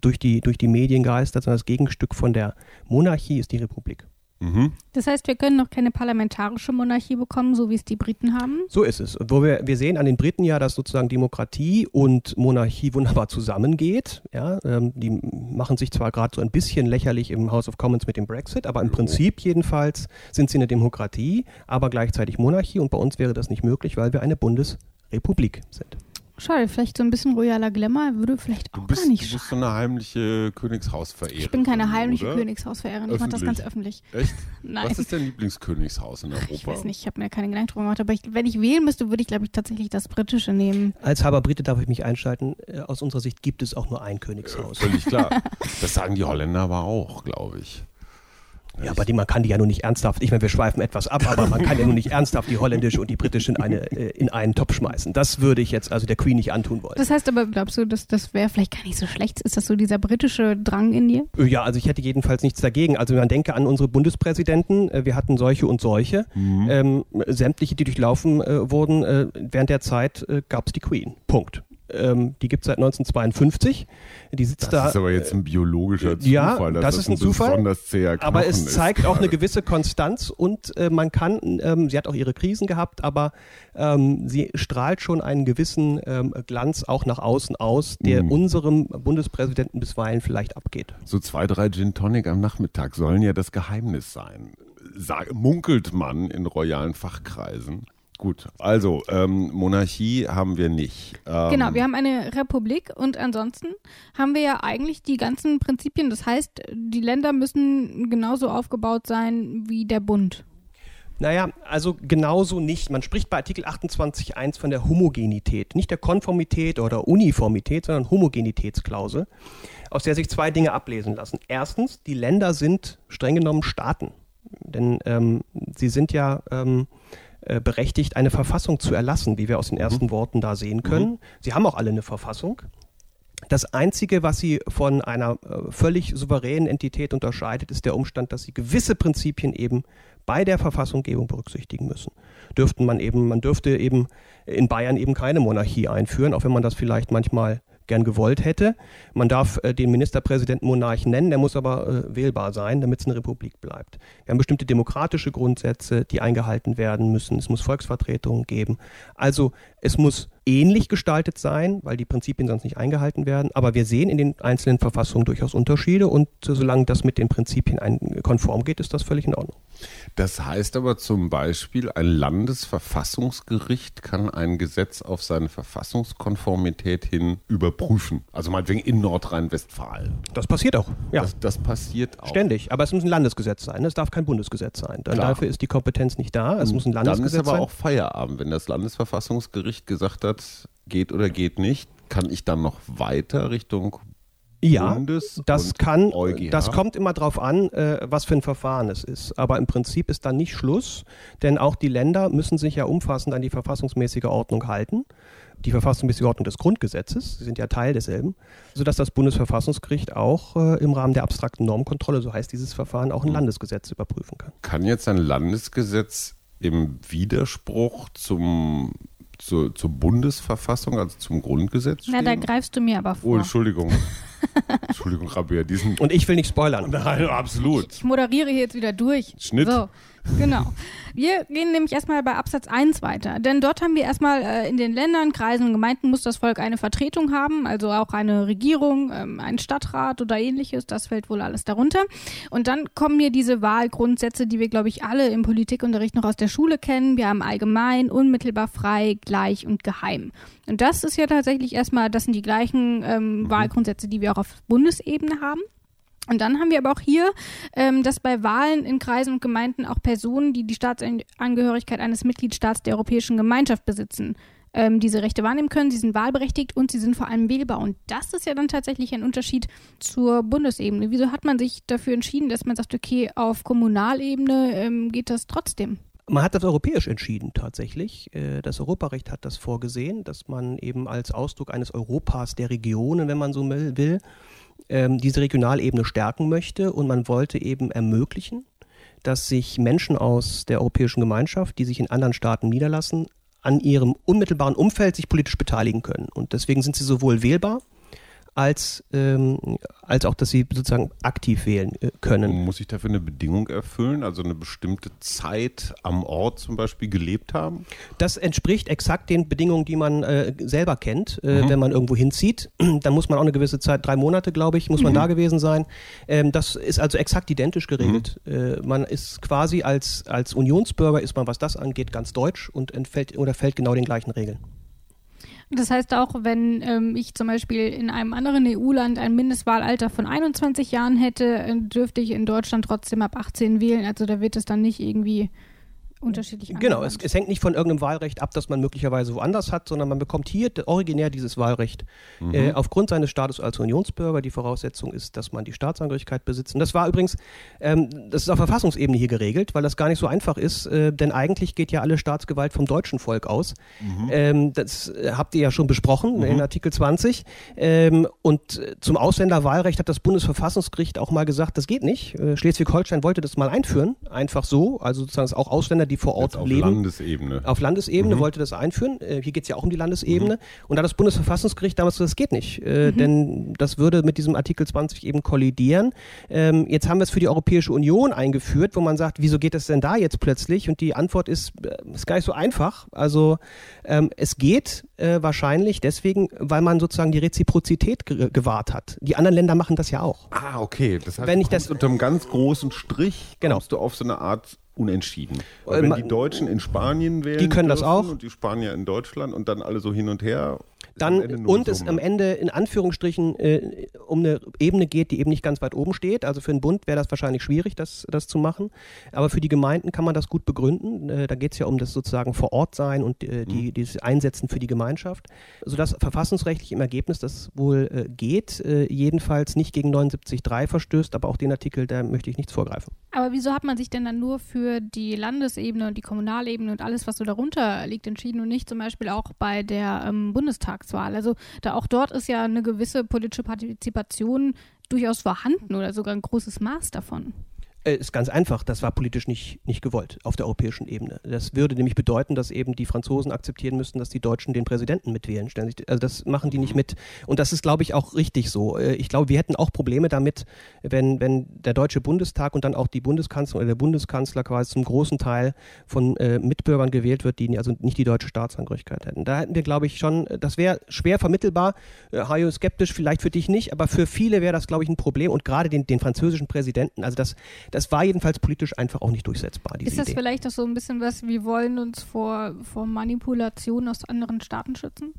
durch, die, durch die Medien geistert, sondern das Gegenstück von der Monarchie ist die Republik. Mhm. Das heißt, wir können noch keine parlamentarische Monarchie bekommen, so wie es die Briten haben? So ist es. Wo wir, wir sehen an den Briten ja, dass sozusagen Demokratie und Monarchie wunderbar zusammengeht. Ja, ähm, die machen sich zwar gerade so ein bisschen lächerlich im House of Commons mit dem Brexit, aber im Prinzip jedenfalls sind sie eine Demokratie, aber gleichzeitig Monarchie. Und bei uns wäre das nicht möglich, weil wir eine Bundesrepublik sind. Schade, vielleicht so ein bisschen royaler Glamour würde vielleicht auch bist, gar nicht schaden. Du bist so eine heimliche Königshausverehrerin. Ich bin keine heimliche oder? Königshausverehrerin, ich mache das ganz öffentlich. Echt? [laughs] Nein. Was ist dein Lieblingskönigshaus in Europa? Ich weiß nicht, ich habe mir keine Gedanken drüber gemacht, aber ich, wenn ich wählen müsste, würde ich glaube ich tatsächlich das britische nehmen. Als Haber Brite darf ich mich einschalten. Äh, aus unserer Sicht gibt es auch nur ein Königshaus. Äh, völlig klar. [laughs] Das sagen die Holländer aber auch, glaube ich. Ja, aber die, man kann die ja nur nicht ernsthaft, ich meine, wir schweifen etwas ab, aber man kann ja nur nicht ernsthaft die holländische und die britische in, eine, äh, in einen Topf schmeißen. Das würde ich jetzt also der Queen nicht antun wollen. Das heißt aber, glaubst du, dass das wäre vielleicht gar nicht so schlecht? Ist das so dieser britische Drang in dir? Äh, ja, also ich hätte jedenfalls nichts dagegen. Also man denke an unsere Bundespräsidenten, äh, wir hatten solche und solche. Mhm. Ähm, sämtliche, die durchlaufen äh, wurden, äh, während der Zeit äh, gab es die Queen. Punkt. Ähm, die gibt es seit 1952. Die sitzt das da. Das ist aber jetzt ein biologischer Zufall. Ja, das, das ist ein, Zufall. aber es zeigt auch eine gewisse Konstanz und äh, man kann, ähm, sie hat auch ihre Krisen gehabt, aber ähm, sie strahlt schon einen gewissen ähm, Glanz auch nach außen aus, der mm. unserem Bundespräsidenten bisweilen vielleicht abgeht. So zwei, drei Gin Tonic am Nachmittag sollen ja das Geheimnis sein. Sag, munkelt man in royalen Fachkreisen. Gut, also ähm, Monarchie haben wir nicht. Ähm, genau, wir haben eine Republik und ansonsten haben wir ja eigentlich die ganzen Prinzipien. Das heißt, die Länder müssen genauso aufgebaut sein wie der Bund. Naja, also genauso nicht. Man spricht bei Artikel 28.1 von der Homogenität. Nicht der Konformität oder Uniformität, sondern Homogenitätsklausel, aus der sich zwei Dinge ablesen lassen. Erstens, die Länder sind streng genommen Staaten. Denn ähm, sie sind ja ähm, äh, berechtigt, eine Verfassung zu erlassen, wie wir aus den ersten mhm. Worten da sehen können. Mhm. Sie haben auch alle eine Verfassung. Das Einzige, was sie von einer äh, völlig souveränen Entität unterscheidet, ist der Umstand, dass sie gewisse Prinzipien eben bei der Verfassunggebung berücksichtigen müssen. Dürften man eben, man dürfte eben in Bayern eben keine Monarchie einführen, auch wenn man das vielleicht manchmal gern gewollt hätte. Man darf äh, den Ministerpräsidenten Monarch nennen, der muss aber äh, wählbar sein, damit es eine Republik bleibt. Wir haben bestimmte demokratische Grundsätze, die eingehalten werden müssen. Es muss Volksvertretungen geben. Also es muss ähnlich gestaltet sein, weil die Prinzipien sonst nicht eingehalten werden. Aber wir sehen in den einzelnen Verfassungen durchaus Unterschiede und solange das mit den Prinzipien konform geht, ist das völlig in Ordnung. Das heißt aber zum Beispiel, ein Landesverfassungsgericht kann ein Gesetz auf seine Verfassungskonformität hin überprüfen. Also meinetwegen in Nordrhein-Westfalen. Das passiert auch. Ja. Das, das, passiert auch. Ständig. Aber es muss ein Landesgesetz sein. Es darf kein Bundesgesetz sein. Dann dafür ist die Kompetenz nicht da. Es muss ein Landesgesetz sein. Dann ist aber sein. auch Feierabend. Wenn das Landesverfassungsgericht gesagt hat, geht oder geht nicht, kann ich dann noch weiter Richtung ja, Bundes das kann, EuGH. das kommt immer darauf an, äh, was für ein Verfahren es ist. Aber im Prinzip ist dann nicht Schluss, denn auch die Länder müssen sich ja umfassend an die verfassungsmäßige Ordnung halten. Die verfassungsmäßige Ordnung des Grundgesetzes, sie sind ja Teil desselben, sodass das Bundesverfassungsgericht auch äh, im Rahmen der abstrakten Normkontrolle, so heißt dieses Verfahren, auch ein hm. Landesgesetz überprüfen kann. Kann jetzt ein Landesgesetz im Widerspruch zum zur, zur Bundesverfassung, also zum Grundgesetz stehen? Na, da greifst du mir aber vor. Oh, Entschuldigung. [laughs] Entschuldigung, Rabea, diesen. Und ich will nicht spoilern. [laughs] Nein, absolut. Ich, ich moderiere hier jetzt wieder durch. Schnitt. So. Genau. Wir gehen nämlich erstmal bei Absatz 1 weiter. Denn dort haben wir erstmal äh, in den Ländern, Kreisen und Gemeinden muss das Volk eine Vertretung haben, also auch eine Regierung, ähm, einen Stadtrat oder ähnliches. Das fällt wohl alles darunter. Und dann kommen mir diese Wahlgrundsätze, die wir, glaube ich, alle im Politikunterricht noch aus der Schule kennen. Wir haben allgemein, unmittelbar frei, gleich und geheim. Und das ist ja tatsächlich erstmal, das sind die gleichen ähm, mhm. Wahlgrundsätze, die wir auch auf Bundesebene haben. Und dann haben wir aber auch hier, ähm, dass bei Wahlen in Kreisen und Gemeinden auch Personen, die die Staatsangehörigkeit eines Mitgliedstaats der Europäischen Gemeinschaft besitzen, ähm, diese Rechte wahrnehmen können. Sie sind wahlberechtigt und sie sind vor allem wählbar. Und das ist ja dann tatsächlich ein Unterschied zur Bundesebene. Wieso hat man sich dafür entschieden, dass man sagt, okay, auf Kommunalebene ähm, geht das trotzdem? Man hat das europäisch entschieden tatsächlich. Äh, das Europarecht hat das vorgesehen, dass man eben als Ausdruck eines Europas der Regionen, wenn man so will, ähm, diese Regionalebene stärken möchte und man wollte eben ermöglichen, dass sich Menschen aus der Europäischen Gemeinschaft, die sich in anderen Staaten niederlassen, an ihrem unmittelbaren Umfeld sich politisch beteiligen können. Und deswegen sind sie sowohl wählbar, als, ähm, als auch, dass sie sozusagen aktiv wählen äh, können. Muss ich dafür eine Bedingung erfüllen, also eine bestimmte Zeit am Ort zum Beispiel gelebt haben? Das entspricht exakt den Bedingungen, die man äh, selber kennt, äh, mhm. wenn man irgendwo hinzieht. [clears throat] Dann muss man auch eine gewisse Zeit, drei Monate, glaube ich, muss man mhm. da gewesen sein. Ähm, das ist also exakt identisch geregelt. Mhm. Äh, man ist quasi als, als Unionsbürger, ist man, was das angeht, ganz deutsch und entfällt oder fällt genau den gleichen Regeln. Das heißt auch, wenn ähm, ich zum Beispiel in einem anderen EU-Land ein Mindestwahlalter von 21 Jahren hätte, äh, dürfte ich in Deutschland trotzdem ab 18 wählen. Also da wird es dann nicht irgendwie unterschiedlich Genau, es, es, hängt nicht von irgendeinem Wahlrecht ab, das man möglicherweise woanders hat, sondern man bekommt hier originär dieses Wahlrecht mhm. äh, aufgrund seines Status als Unionsbürger. Die Voraussetzung ist, dass man die Staatsangehörigkeit besitzt. Und das war übrigens, ähm, das ist auf Verfassungsebene hier geregelt, weil das gar nicht so einfach ist, äh, denn eigentlich geht ja alle Staatsgewalt vom deutschen Volk aus. Mhm. Ähm, das äh, habt ihr ja schon besprochen mhm. in Artikel 20. Ähm, und äh, zum Ausländerwahlrecht hat das Bundesverfassungsgericht auch mal gesagt, das geht nicht. Äh, Schleswig-Holstein wollte das mal einführen, einfach so, also sozusagen auch Ausländer, die die vor Ort Jetzt auf leben. Auf Landesebene. Auf Landesebene mhm. wollte das einführen. Äh, hier geht es ja auch um die Landesebene. Mhm. Und da das Bundesverfassungsgericht damals so, das geht nicht. Äh, mhm. Denn das würde mit diesem Artikel 20 eben kollidieren. Ähm, jetzt haben wir es für die Europäische Union eingeführt, wo man sagt, wieso geht das denn da jetzt plötzlich? Und die Antwort ist, äh, ist gar nicht so einfach. Also ähm, es geht äh, wahrscheinlich deswegen, weil man sozusagen die Reziprozität ge gewahrt hat. Die anderen Länder machen das ja auch. Ah, okay. Das heißt, Wenn ich das unter einem ganz großen Strich genau. kommst du auf so eine Art unentschieden. Weil wenn die Deutschen in Spanien wählen, die können das auch und die Spanier in Deutschland und dann alle so hin und her dann und es am Ende in Anführungsstrichen äh, um eine Ebene geht, die eben nicht ganz weit oben steht. Also für einen Bund wäre das wahrscheinlich schwierig, das, das zu machen. Aber für die Gemeinden kann man das gut begründen. Äh, da geht es ja um das sozusagen vor Ort sein und äh, die, mhm. dieses Einsetzen für die Gemeinschaft. Sodass verfassungsrechtlich im Ergebnis das wohl äh, geht. Äh, jedenfalls nicht gegen 79.3 verstößt, aber auch den Artikel, da möchte ich nichts vorgreifen. Aber wieso hat man sich denn dann nur für die Landesebene und die Kommunalebene und alles, was so darunter liegt, entschieden und nicht zum Beispiel auch bei der ähm, Bundestags Bundestagswahl. Also da auch dort ist ja eine gewisse politische Partizipation durchaus vorhanden oder sogar ein großes Maß davon. Äh, ist ganz einfach, das war politisch nicht, nicht gewollt auf der europäischen Ebene. Das würde nämlich bedeuten, dass eben die Franzosen akzeptieren müssten, dass die Deutschen den Präsidenten mitwählen. Also das machen die nicht mit. Und das ist, glaube ich, auch richtig so. Äh, ich glaube, wir hätten auch Probleme damit, wenn, wenn der Deutsche Bundestag und dann auch die Bundeskanzlerin oder der Bundeskanzler quasi zum großen Teil von äh, Mitbürgern gewählt wird, die also nicht die deutsche Staatsangehörigkeit hätten. Da hätten wir, glaube ich, schon, das wäre schwer vermittelbar. Äh, Hajo skeptisch, vielleicht für dich nicht, aber für viele wäre das, glaube ich, ein Problem und gerade den, den französischen Präsidenten, also das, das war jedenfalls politisch einfach auch nicht durchsetzbar. Ist das Idee. vielleicht auch so ein bisschen was, wir wollen uns vor, vor Manipulation aus anderen Staaten schützen?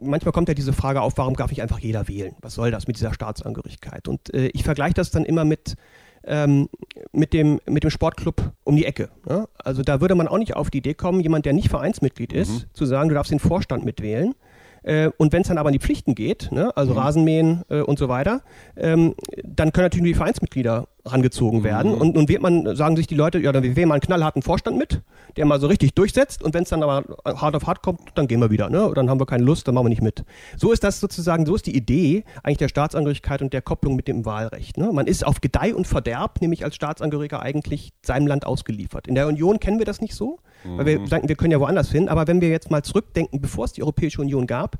manchmal kommt ja diese Frage auf, warum darf nicht einfach jeder wählen? Was soll das mit dieser Staatsangehörigkeit? Und äh, ich vergleiche das dann immer mit, ähm, mit, dem, mit dem Sportclub um die Ecke. Ja? Also da würde man auch nicht auf die Idee kommen, jemand, der nicht Vereinsmitglied ist, mhm. zu sagen, du darfst den Vorstand mitwählen. Äh, und wenn es dann aber an die Pflichten geht, ne, also mhm. Rasenmähen äh, und so weiter, ähm, dann können natürlich nur die Vereinsmitglieder rangezogen mhm. werden. Und nun wird man, sagen sich die Leute, ja, dann wählen wir einen knallharten Vorstand mit, der mal so richtig durchsetzt. Und wenn es dann aber hart auf hart kommt, dann gehen wir wieder. Ne? Dann haben wir keine Lust, dann machen wir nicht mit. So ist das sozusagen, so ist die Idee eigentlich der Staatsangehörigkeit und der Kopplung mit dem Wahlrecht. Ne? Man ist auf Gedeih und Verderb, nämlich als Staatsangehöriger eigentlich seinem Land ausgeliefert. In der Union kennen wir das nicht so, mhm. weil wir mhm. denken, wir können ja woanders hin. Aber wenn wir jetzt mal zurückdenken, bevor es die Europäische Union gab,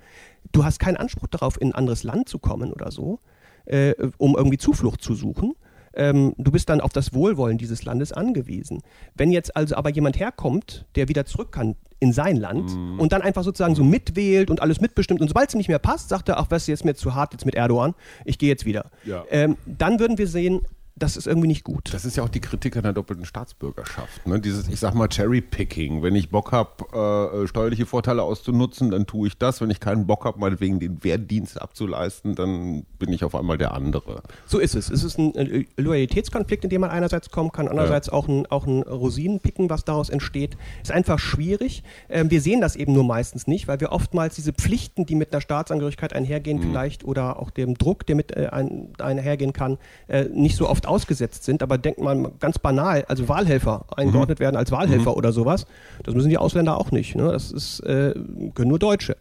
du hast keinen Anspruch darauf, in ein anderes Land zu kommen oder so, äh, um irgendwie Zuflucht zu suchen ähm, du bist dann auf das Wohlwollen dieses Landes angewiesen. Wenn jetzt also aber jemand herkommt, der wieder zurück kann in sein Land mhm. und dann einfach sozusagen so mitwählt und alles mitbestimmt und sobald es nicht mehr passt, sagt er, ach, was ist jetzt mir zu hart jetzt mit Erdogan, ich gehe jetzt wieder. Ja. Ähm, dann würden wir sehen, das ist irgendwie nicht gut. Das ist ja auch die Kritik an der doppelten Staatsbürgerschaft. Ne? Dieses, ich sag mal, Cherry-Picking. Wenn ich Bock habe, äh, steuerliche Vorteile auszunutzen, dann tue ich das. Wenn ich keinen Bock habe, meinetwegen den Wehrdienst abzuleisten, dann bin ich auf einmal der andere. So ist es. Es ist ein Loyalitätskonflikt, in dem man einerseits kommen kann, andererseits ja. auch, ein, auch ein Rosinenpicken, was daraus entsteht. Ist einfach schwierig. Ähm, wir sehen das eben nur meistens nicht, weil wir oftmals diese Pflichten, die mit einer Staatsangehörigkeit einhergehen, mhm. vielleicht oder auch dem Druck, der mit äh, ein, einhergehen kann, äh, nicht so oft oft ausgesetzt sind, aber denkt man ganz banal, also Wahlhelfer eingeordnet werden als Wahlhelfer oder sowas, das müssen die Ausländer auch nicht. Ne? Das ist, äh, können nur Deutsche.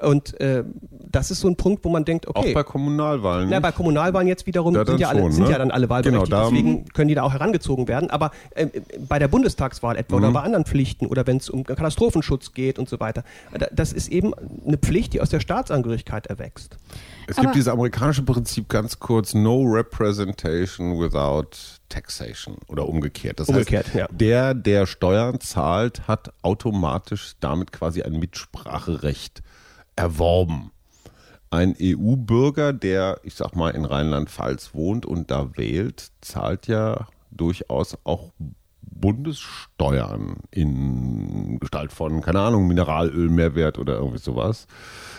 Und äh, das ist so ein Punkt, wo man denkt, okay. Auch bei Kommunalwahlen. Ja, bei Kommunalwahlen jetzt wiederum Da sind, ja, alle, schon, sind ne? ja dann alle wahlberechtigt, Genau, da- deswegen können die da auch herangezogen werden. Aber äh, bei der Bundestagswahl etwa oder Mhm. bei anderen Pflichten oder wenn es um Katastrophenschutz geht und so weiter, da- das ist eben eine Pflicht, die aus der Staatsangehörigkeit erwächst. Es Aber- gibt dieses amerikanische Prinzip ganz kurz, no representation without taxation oder umgekehrt. Das Umgekehrt, heißt, ja. der, der Steuern zahlt, hat automatisch damit quasi ein Mitspracherecht erworben. Ein EU-Bürger, der, ich sag mal, in Rheinland-Pfalz wohnt und da wählt, zahlt ja durchaus auch Bundessteuern in Gestalt von, keine Ahnung, Mineralöl, Mehrwert oder irgendwie sowas.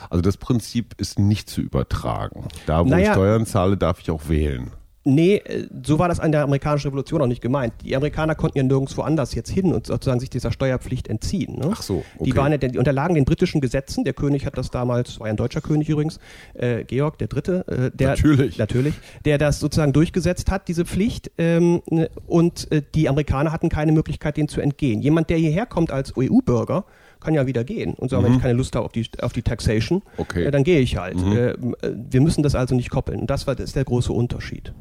Also das Prinzip ist nicht zu übertragen. Da, wo Naja. ich Steuern zahle, darf ich auch wählen. Nee, äh, so war das an der amerikanischen Revolution auch nicht gemeint. Die Amerikaner konnten ja nirgendwo anders jetzt hin und sozusagen sich dieser Steuerpflicht entziehen. Ne? Ach so, Die, okay. waren ja, die unterlagen den britischen Gesetzen. Der König hat das damals, war ja ein deutscher König übrigens, äh, Georg der Dritte, äh, der Natürlich. natürlich, der das sozusagen durchgesetzt hat, diese Pflicht. Ähm, und äh, die Amerikaner hatten keine Möglichkeit, denen zu entgehen. Jemand, der hierher kommt als EU-Bürger, kann ja wieder gehen und sagen, wenn ich keine Lust habe auf die, auf die Taxation, Mhm. Okay. Mhm. äh, dann gehe ich halt. Äh, äh, wir müssen das also nicht koppeln. Und das war das ist der große Unterschied.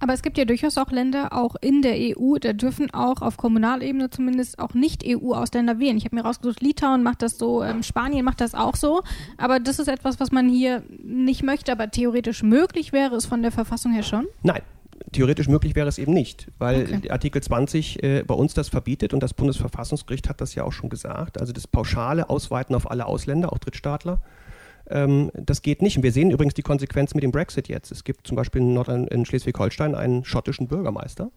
Aber es gibt ja durchaus auch Länder, auch in der EU, da dürfen auch auf Kommunalebene zumindest auch Nicht-EU-Ausländer wählen. Ich habe mir rausgesucht, Litauen macht das so, ähm, Spanien macht das auch so. Aber das ist etwas, was man hier nicht möchte, aber theoretisch möglich wäre es von der Verfassung her schon. Nein, theoretisch möglich wäre es eben nicht, weil Okay. Artikel 20 äh, bei uns das verbietet und das Bundesverfassungsgericht hat das ja auch schon gesagt. Also das pauschale Ausweiten auf alle Ausländer, auch Drittstaatler. Ähm, das geht nicht. Und wir sehen übrigens die Konsequenz mit dem Brexit jetzt. Es gibt zum Beispiel in, Nordrhein- in Schleswig-Holstein einen schottischen Bürgermeister,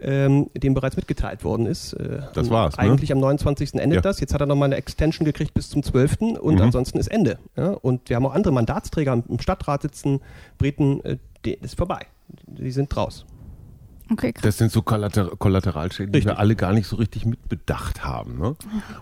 ähm, dem bereits mitgeteilt worden ist. Äh, Das war's, ne? Eigentlich am 29. endet Ja. das. Jetzt hat er nochmal eine Extension gekriegt bis zum 12. und Mhm. ansonsten ist Ende. Ja? Und wir haben auch andere Mandatsträger im- Stadtrat sitzen, Briten, äh, ist vorbei. Die sind raus. Okay, krass. Das sind so Kollater Kollateralschäden, die wir alle gar nicht so richtig mitbedacht haben. Ne?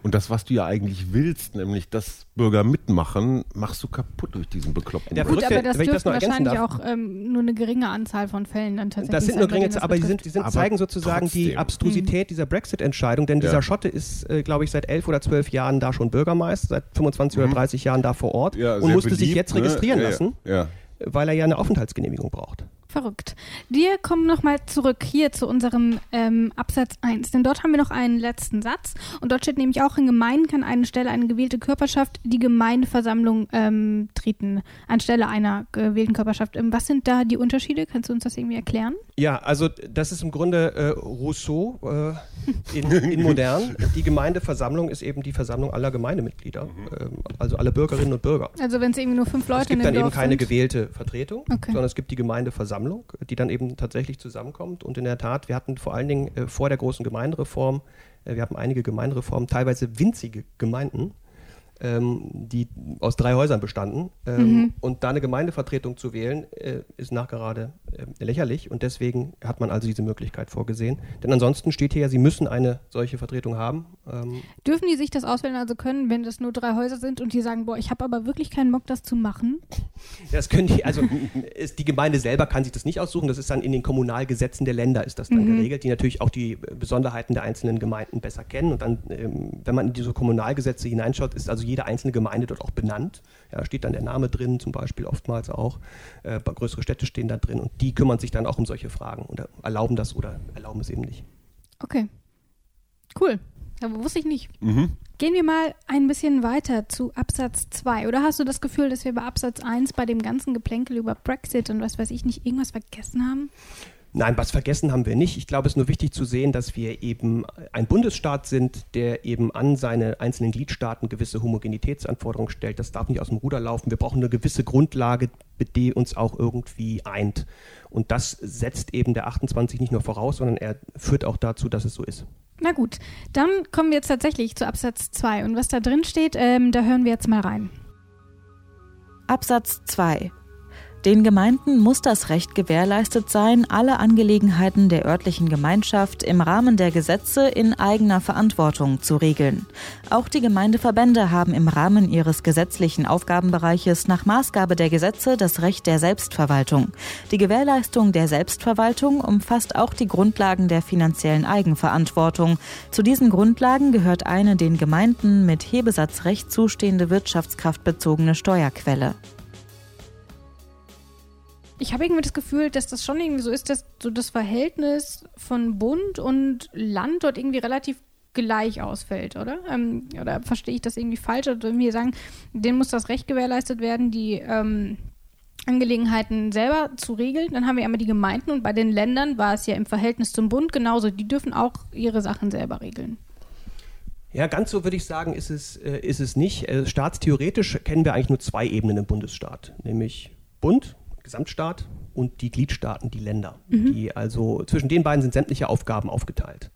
Und das, was du ja eigentlich willst, nämlich dass Bürger mitmachen, machst du kaputt durch diesen bekloppten Der Gut, Verrückte, aber das dürften wahrscheinlich darf. auch ähm, nur eine geringe Anzahl von Fällen dann tatsächlich Das sind sein, nur geringe, aber die, sind, die sind, Aber zeigen sozusagen die trotzdem. Abstrusität dieser Brexit-Entscheidung, denn Ja. dieser Schotte ist, äh, glaube ich, seit elf oder zwölf Jahren da schon Bürgermeister, seit 25 oder 30 Jahren da vor Ort Mhm. Ja, und musste sich beliebt, jetzt ne? registrieren Ja, lassen, Ja. weil er ja eine Aufenthaltsgenehmigung braucht. Verrückt. Wir kommen nochmal zurück hier zu unserem ähm, Absatz 1, denn dort haben wir noch einen letzten Satz und dort steht nämlich auch, in Gemeinden kann eine Stelle eine gewählte Körperschaft die Gemeindeversammlung ähm, treten, anstelle einer gewählten Körperschaft. Ähm, was sind da die Unterschiede? Kannst du uns das irgendwie erklären? Ja, also das ist im Grunde äh, Rousseau äh, in, in modern. Die Gemeindeversammlung ist eben die Versammlung aller Gemeindemitglieder, ähm, also alle Bürgerinnen und Bürger. Also wenn es irgendwie nur fünf Leute es gibt in dann dem eben Dorf keine sind. gewählte Vertretung, Okay. sondern es gibt die Gemeindeversammlung, die dann eben tatsächlich zusammenkommt. Und in der Tat, wir hatten vor allen Dingen äh, vor der großen Gemeindereform, äh, wir hatten einige Gemeindereformen, teilweise winzige Gemeinden, ähm, die aus drei Häusern bestanden. Ähm, Mhm. Und da eine Gemeindevertretung zu wählen, äh, ist nachgerade äh, lächerlich. Und deswegen hat man also diese Möglichkeit vorgesehen. Denn ansonsten steht hier ja, Sie müssen eine solche Vertretung haben. Ähm, Dürfen die sich das auswählen, also können, wenn das nur drei Häuser sind und die sagen, boah, ich habe aber wirklich keinen Bock, das zu machen? Das können die, also ist, die Gemeinde selber kann sich das nicht aussuchen. Das ist dann in den Kommunalgesetzen der Länder ist das dann geregelt, die natürlich auch die Besonderheiten der einzelnen Gemeinden besser kennen. Und dann, ähm, wenn man in diese Kommunalgesetze hineinschaut, ist also jede einzelne Gemeinde dort auch benannt. Ja, da steht dann der Name drin, zum Beispiel oftmals auch. Äh, größere Städte stehen da drin und die kümmern sich dann auch um solche Fragen oder erlauben das oder erlauben es eben nicht. Okay. Cool. Aber wusste ich nicht. Mhm. Gehen wir mal ein bisschen weiter zu Absatz 2. Oder hast du das Gefühl, dass wir bei Absatz 1 bei dem ganzen Geplänkel über Brexit und was weiß ich nicht irgendwas vergessen haben? Nein, was vergessen haben wir nicht. Ich glaube, es ist nur wichtig zu sehen, dass wir eben ein Bundesstaat sind, der eben an seine einzelnen Gliedstaaten gewisse Homogenitätsanforderungen stellt. Das darf nicht aus dem Ruder laufen. Wir brauchen eine gewisse Grundlage, die uns auch irgendwie eint. Und das setzt eben der 28 nicht nur voraus, sondern er führt auch dazu, dass es so ist. Na gut, dann kommen wir jetzt tatsächlich zu Absatz 2. Und was da drin steht, ähm, da hören wir jetzt mal rein. Absatz 2. Den Gemeinden muss das Recht gewährleistet sein, alle Angelegenheiten der örtlichen Gemeinschaft im Rahmen der Gesetze in eigener Verantwortung zu regeln. Auch die Gemeindeverbände haben im Rahmen ihres gesetzlichen Aufgabenbereiches nach Maßgabe der Gesetze das Recht der Selbstverwaltung. Die Gewährleistung der Selbstverwaltung umfasst auch die Grundlagen der finanziellen Eigenverantwortung. Zu diesen Grundlagen gehört eine den Gemeinden mit Hebesatzrecht zustehende wirtschaftskraftbezogene Steuerquelle ich habe irgendwie das Gefühl, dass das schon irgendwie so ist, dass so das Verhältnis von Bund und Land dort irgendwie relativ gleich ausfällt, oder? Ähm, oder verstehe ich das irgendwie falsch? Oder mir sagen, denen muss das Recht gewährleistet werden, die ähm, Angelegenheiten selber zu regeln. Dann haben wir einmal die Gemeinden und bei den Ländern war es ja im Verhältnis zum Bund genauso. Die dürfen auch ihre Sachen selber regeln. Ja, ganz so würde ich sagen, ist es, äh, ist es nicht. Äh, staatstheoretisch kennen wir eigentlich nur zwei Ebenen im Bundesstaat, nämlich Bund Gesamtstaat und die Gliedstaaten, die Länder. Mhm. Die also zwischen den beiden sind sämtliche Aufgaben aufgeteilt.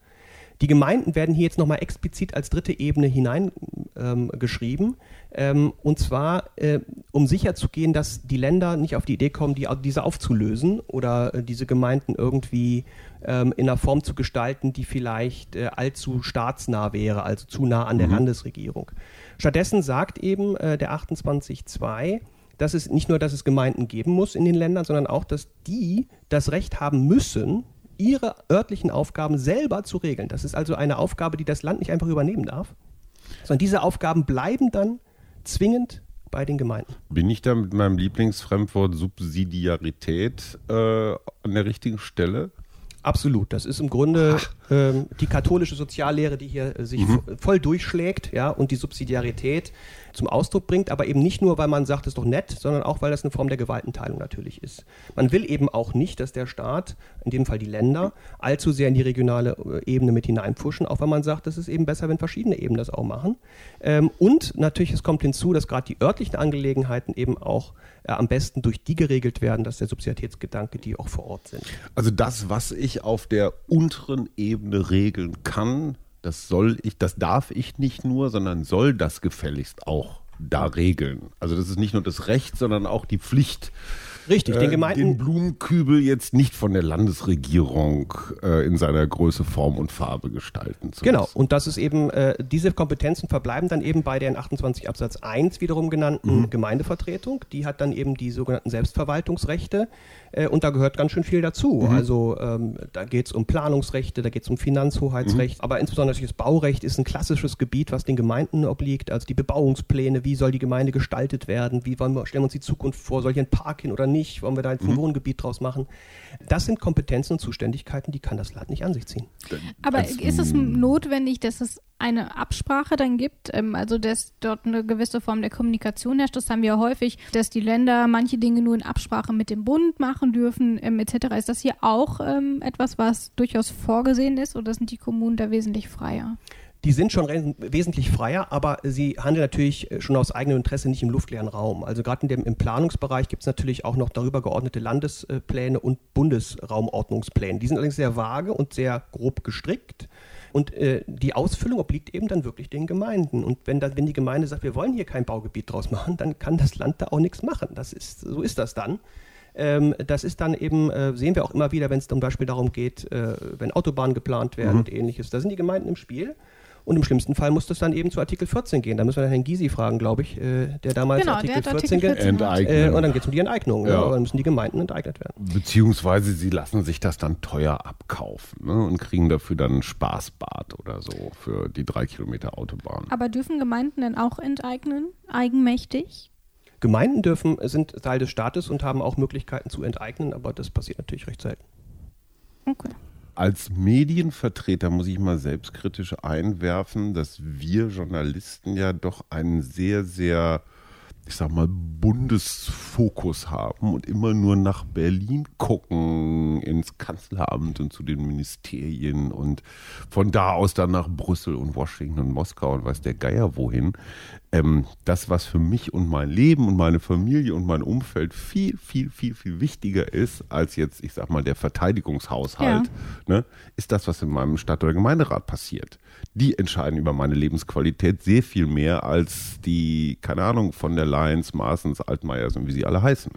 Die Gemeinden werden hier jetzt nochmal explizit als dritte Ebene hineingeschrieben. Ähm, ähm, und zwar, äh, um sicherzugehen, dass die Länder nicht auf die Idee kommen, die, diese aufzulösen oder äh, diese Gemeinden irgendwie ähm, in einer Form zu gestalten, die vielleicht äh, allzu staatsnah wäre, also zu nah an der mhm. Landesregierung. Stattdessen sagt eben äh, der 28.2, dass es nicht nur, dass es Gemeinden geben muss in den Ländern, sondern auch, dass die das Recht haben müssen, ihre örtlichen Aufgaben selber zu regeln. Das ist also eine Aufgabe, die das Land nicht einfach übernehmen darf, sondern diese Aufgaben bleiben dann zwingend bei den Gemeinden. Bin ich da mit meinem Lieblingsfremdwort Subsidiarität äh, an der richtigen Stelle? Absolut. Das ist im Grunde ähm, die katholische Soziallehre, die hier äh, sich mhm. voll durchschlägt, ja, und die Subsidiarität zum Ausdruck bringt, aber eben nicht nur, weil man sagt, es ist doch nett, sondern auch, weil das eine Form der Gewaltenteilung natürlich ist. Man will eben auch nicht, dass der Staat, in dem Fall die Länder, allzu sehr in die regionale äh, Ebene mit hineinpfuschen, auch wenn man sagt, es ist eben besser, wenn verschiedene Ebenen das auch machen. Ähm, und natürlich, es kommt hinzu, dass gerade die örtlichen Angelegenheiten eben auch äh, am besten durch die geregelt werden, dass der Subsidiaritätsgedanke, die auch vor Ort sind. Also das, was ich auf der unteren Ebene regeln kann, das soll ich, das darf ich nicht nur, sondern soll das gefälligst auch da regeln. Also das ist nicht nur das Recht, sondern auch die Pflicht, Richtig, den äh, Gemeinden. Den Blumenkübel jetzt nicht von der Landesregierung äh, in seiner Größe, Form und Farbe gestalten zu Genau, und das ist eben, äh, diese Kompetenzen verbleiben dann eben bei der in 28 Absatz 1 wiederum genannten mhm. Gemeindevertretung. Die hat dann eben die sogenannten Selbstverwaltungsrechte. Äh, und da gehört ganz schön viel dazu. Mhm. Also ähm, da geht es um Planungsrechte, da geht es um Finanzhoheitsrecht, mhm. aber insbesondere das Baurecht ist ein klassisches Gebiet, was den Gemeinden obliegt. Also die Bebauungspläne, wie soll die Gemeinde gestaltet werden, wie wollen wir, stellen wir uns die Zukunft vor, soll hier ein Park hin oder nicht? Wollen wir da jetzt ein mhm. Wohngebiet draus machen? Das sind Kompetenzen und Zuständigkeiten, die kann das Land nicht an sich ziehen. Aber ist es notwendig, dass es eine Absprache dann gibt, ähm, also dass dort eine gewisse Form der Kommunikation herrscht. Das haben wir häufig, dass die Länder manche Dinge nur in Absprache mit dem Bund machen dürfen, ähm, etc. Ist das hier auch ähm, etwas, was durchaus vorgesehen ist oder sind die Kommunen da wesentlich freier? die sind schon wesentlich freier, aber sie handeln natürlich äh, schon aus eigenem Interesse nicht im luftleeren Raum. Also gerade im Planungsbereich gibt es natürlich auch noch darüber geordnete Landespläne und Bundesraumordnungspläne. Die sind allerdings sehr vage und sehr grob gestrickt. Und äh, die Ausfüllung obliegt eben dann wirklich den Gemeinden. Und wenn, dann, wenn die Gemeinde sagt, wir wollen hier kein Baugebiet draus machen, dann kann das Land da auch nichts machen. Das ist, so ist das dann. Ähm, das ist dann eben, äh, sehen wir auch immer wieder, wenn es zum Beispiel darum geht, äh, wenn Autobahnen geplant werden mhm. und ähnliches. Da sind die Gemeinden im Spiel. Und im schlimmsten Fall muss das dann eben zu Artikel 14 gehen. Da müssen wir dann Herrn Gysi fragen, glaube ich, äh, der damals genau, Artikel, der 14 Artikel 14 Äh, und dann geht es um die Enteignung. Ja. Ja, dann müssen die Gemeinden enteignet werden. Beziehungsweise sie lassen sich das dann teuer abkaufen ne, und kriegen dafür dann ein Spaßbad oder so für die drei Kilometer Autobahn. Aber dürfen Gemeinden denn auch enteignen, eigenmächtig? Gemeinden dürfen, sind Teil des Staates und haben auch Möglichkeiten zu enteignen, aber das passiert natürlich recht selten. Okay als Medienvertreter muss ich mal selbstkritisch einwerfen, dass wir Journalisten ja doch einen sehr, sehr ich sag mal, Bundesfokus haben und immer nur nach Berlin gucken, ins Kanzleramt und zu den Ministerien und von da aus dann nach Brüssel und Washington und Moskau und weiß der Geier wohin. Ähm, das, was für mich und mein Leben und meine Familie und mein Umfeld viel, viel, viel, viel wichtiger ist als jetzt, ich sag mal, der Verteidigungshaushalt, ja. ne, ist das, was in meinem Stadt- oder Gemeinderat passiert die entscheiden über meine Lebensqualität sehr viel mehr als die, keine Ahnung, von der Lions, Marsens, Altmaiers und wie sie alle heißen.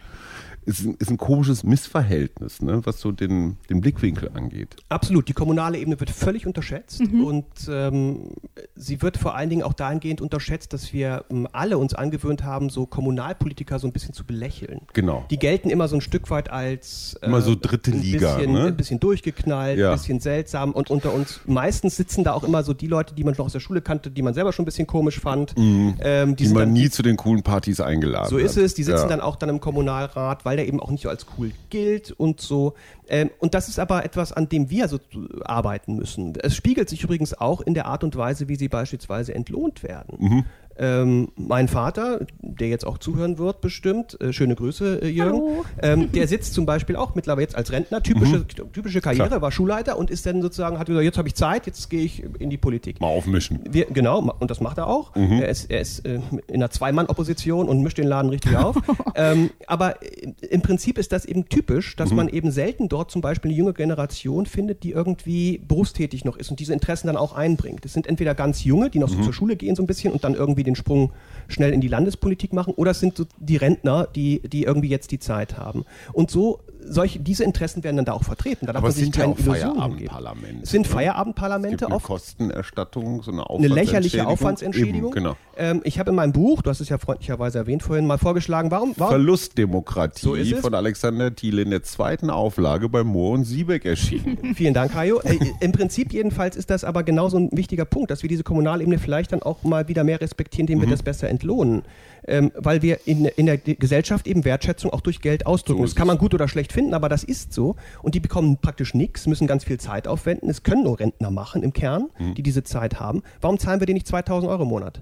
Ist, ein- ist ein komisches Missverhältnis, ne, was so den, den Blickwinkel angeht. Absolut. Die kommunale Ebene wird völlig unterschätzt und ähm, sie wird vor allen Dingen auch dahingehend unterschätzt, dass wir ähm, alle uns angewöhnt haben, so Kommunalpolitiker so ein bisschen zu belächeln. Genau. Die gelten immer so ein Stück weit als äh, Immer so dritte ein Liga, bisschen, ne? ein bisschen durchgeknallt, Ja. ein bisschen seltsam und unter uns meistens sitzen da auch immer so die Leute, die man noch aus der Schule kannte, die man selber schon ein bisschen komisch fand. Ähm, die Mhm. Die sind man dann, nie zu den coolen Partys eingeladen so hat. ist es. Die sitzen ja. dann auch dann im Kommunalrat, weil der eben auch nicht so als cool gilt und so. Ähm, und das ist aber etwas, an dem wir so arbeiten müssen. Es spiegelt sich übrigens auch in der Art und Weise, wie sie beispielsweise entlohnt werden. Mhm. Ähm, mein Vater, der jetzt auch zuhören wird, bestimmt, äh, schöne Grüße, äh, Jürgen, ähm, der sitzt zum Beispiel auch mittlerweile jetzt als Rentner, typische, typische Karriere, Mhm. Klar. war Schulleiter und ist dann sozusagen, hat gesagt, jetzt habe ich Zeit, jetzt gehe ich in die Politik. Mal aufmischen. Wir, genau, und das macht er auch. Er ist, er ist äh, in einer Zweimann-Opposition und mischt den Laden richtig auf. [laughs] ähm, aber äh, im Prinzip ist das eben typisch, dass man eben selten dort zum Beispiel eine junge Generation findet, die irgendwie berufstätig noch ist und diese Interessen dann auch einbringt. Es sind entweder ganz junge, die noch so zur Schule gehen so ein bisschen und dann irgendwie den Sprung schnell in die Landespolitik machen, oder es sind so die Rentner, die, die irgendwie jetzt die Zeit haben. Und so solche, diese Interessen werden dann da auch vertreten. Da darf Aber man sich sind ja keine auch Illusionen. Es sind ne? Es Feierabendparlamente eine oft Kostenerstattung, so eine eine Aufwandsentschädigung. lächerliche Aufwandsentschädigung. Eben, genau. ähm, ich habe in meinem Buch, du hast es ja freundlicherweise erwähnt vorhin, mal vorgeschlagen, warum, warum Verlustdemokratie So von Alexander Thiele in der zweiten Auflage bei Mohr und Siebeck erschienen. [laughs] Vielen Dank, Hajo. Äh, Im Prinzip jedenfalls ist das aber genauso ein wichtiger Punkt, dass wir diese Kommunalebene vielleicht dann auch mal wieder mehr respektieren, indem wir Mhm. das besser entlohnen. Ähm, weil wir in, in der Gesellschaft eben Wertschätzung auch durch Geld ausdrücken. So das kann man gut oder schlecht finden, aber das ist so. Und die bekommen praktisch nichts, müssen ganz viel Zeit aufwenden. Es können nur Rentner machen im Kern, Mhm. die diese Zeit haben. Warum zahlen wir denen nicht 2000 Euro im Monat?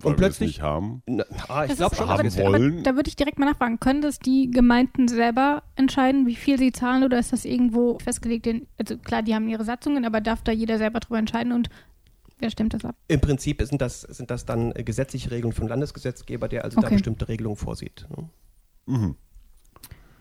Weil Und wir es plötzlich. nicht haben. Na, ah, ich glaube schon, aber- haben aber wollen. Da würde ich direkt mal nachfragen, können das die Gemeinden selber entscheiden, wie viel sie zahlen oder ist das irgendwo festgelegt? In, also klar, die haben ihre Satzungen, aber darf da jeder selber drüber entscheiden und wer stimmt das ab? Im Prinzip sind das, sind das dann äh, gesetzliche Regeln vom Landesgesetzgeber, der also da Okay. bestimmte Regelungen vorsieht. ne?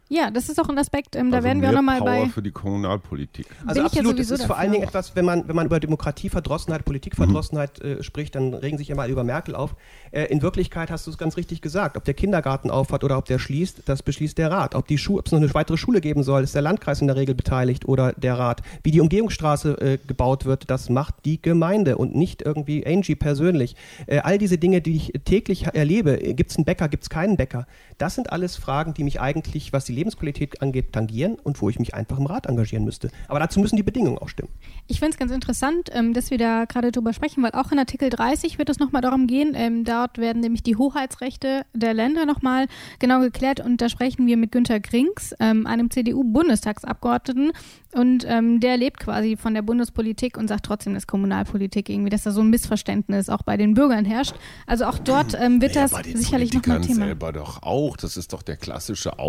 Ja, das ist auch ein Aspekt, ähm, da also werden wir auch nochmal bei. für die Kommunalpolitik. Also Bin ich ja absolut, es ist vor allen. Dingen etwas, wenn man, wenn man über Demokratieverdrossenheit, Politikverdrossenheit äh, spricht, dann regen sich immer alle über Merkel auf. Äh, in Wirklichkeit hast du es ganz richtig gesagt. Ob der Kindergarten aufhat oder ob der schließt, das beschließt der Rat. Ob die Schu ob es noch eine weitere Schule geben soll, ist der Landkreis in der Regel beteiligt oder der Rat. Wie die Umgehungsstraße äh, gebaut wird, das macht die Gemeinde und nicht irgendwie Angie persönlich. Äh, all diese Dinge, die ich täglich erlebe, gibt es einen Bäcker, gibt es keinen Bäcker, das sind alles Fragen, die mich eigentlich, was die Lebensqualität angeht, tangieren und wo ich mich einfach im Rat engagieren müsste. Aber dazu müssen die Bedingungen auch stimmen. Ich finde es ganz interessant, ähm, dass wir da gerade drüber sprechen, weil auch in Artikel 30 wird es nochmal darum gehen. Ähm, dort werden nämlich die Hoheitsrechte der Länder nochmal genau geklärt und da sprechen wir mit Günter Grings, ähm, einem CDU-Bundestagsabgeordneten und ähm, der lebt quasi von der Bundespolitik und sagt trotzdem, dass Kommunalpolitik irgendwie, dass da so ein Missverständnis auch bei den Bürgern herrscht. Also auch dort ähm, wird Naja, das bei den sicherlich nochmal Thema. selber doch auch. Das ist doch der klassische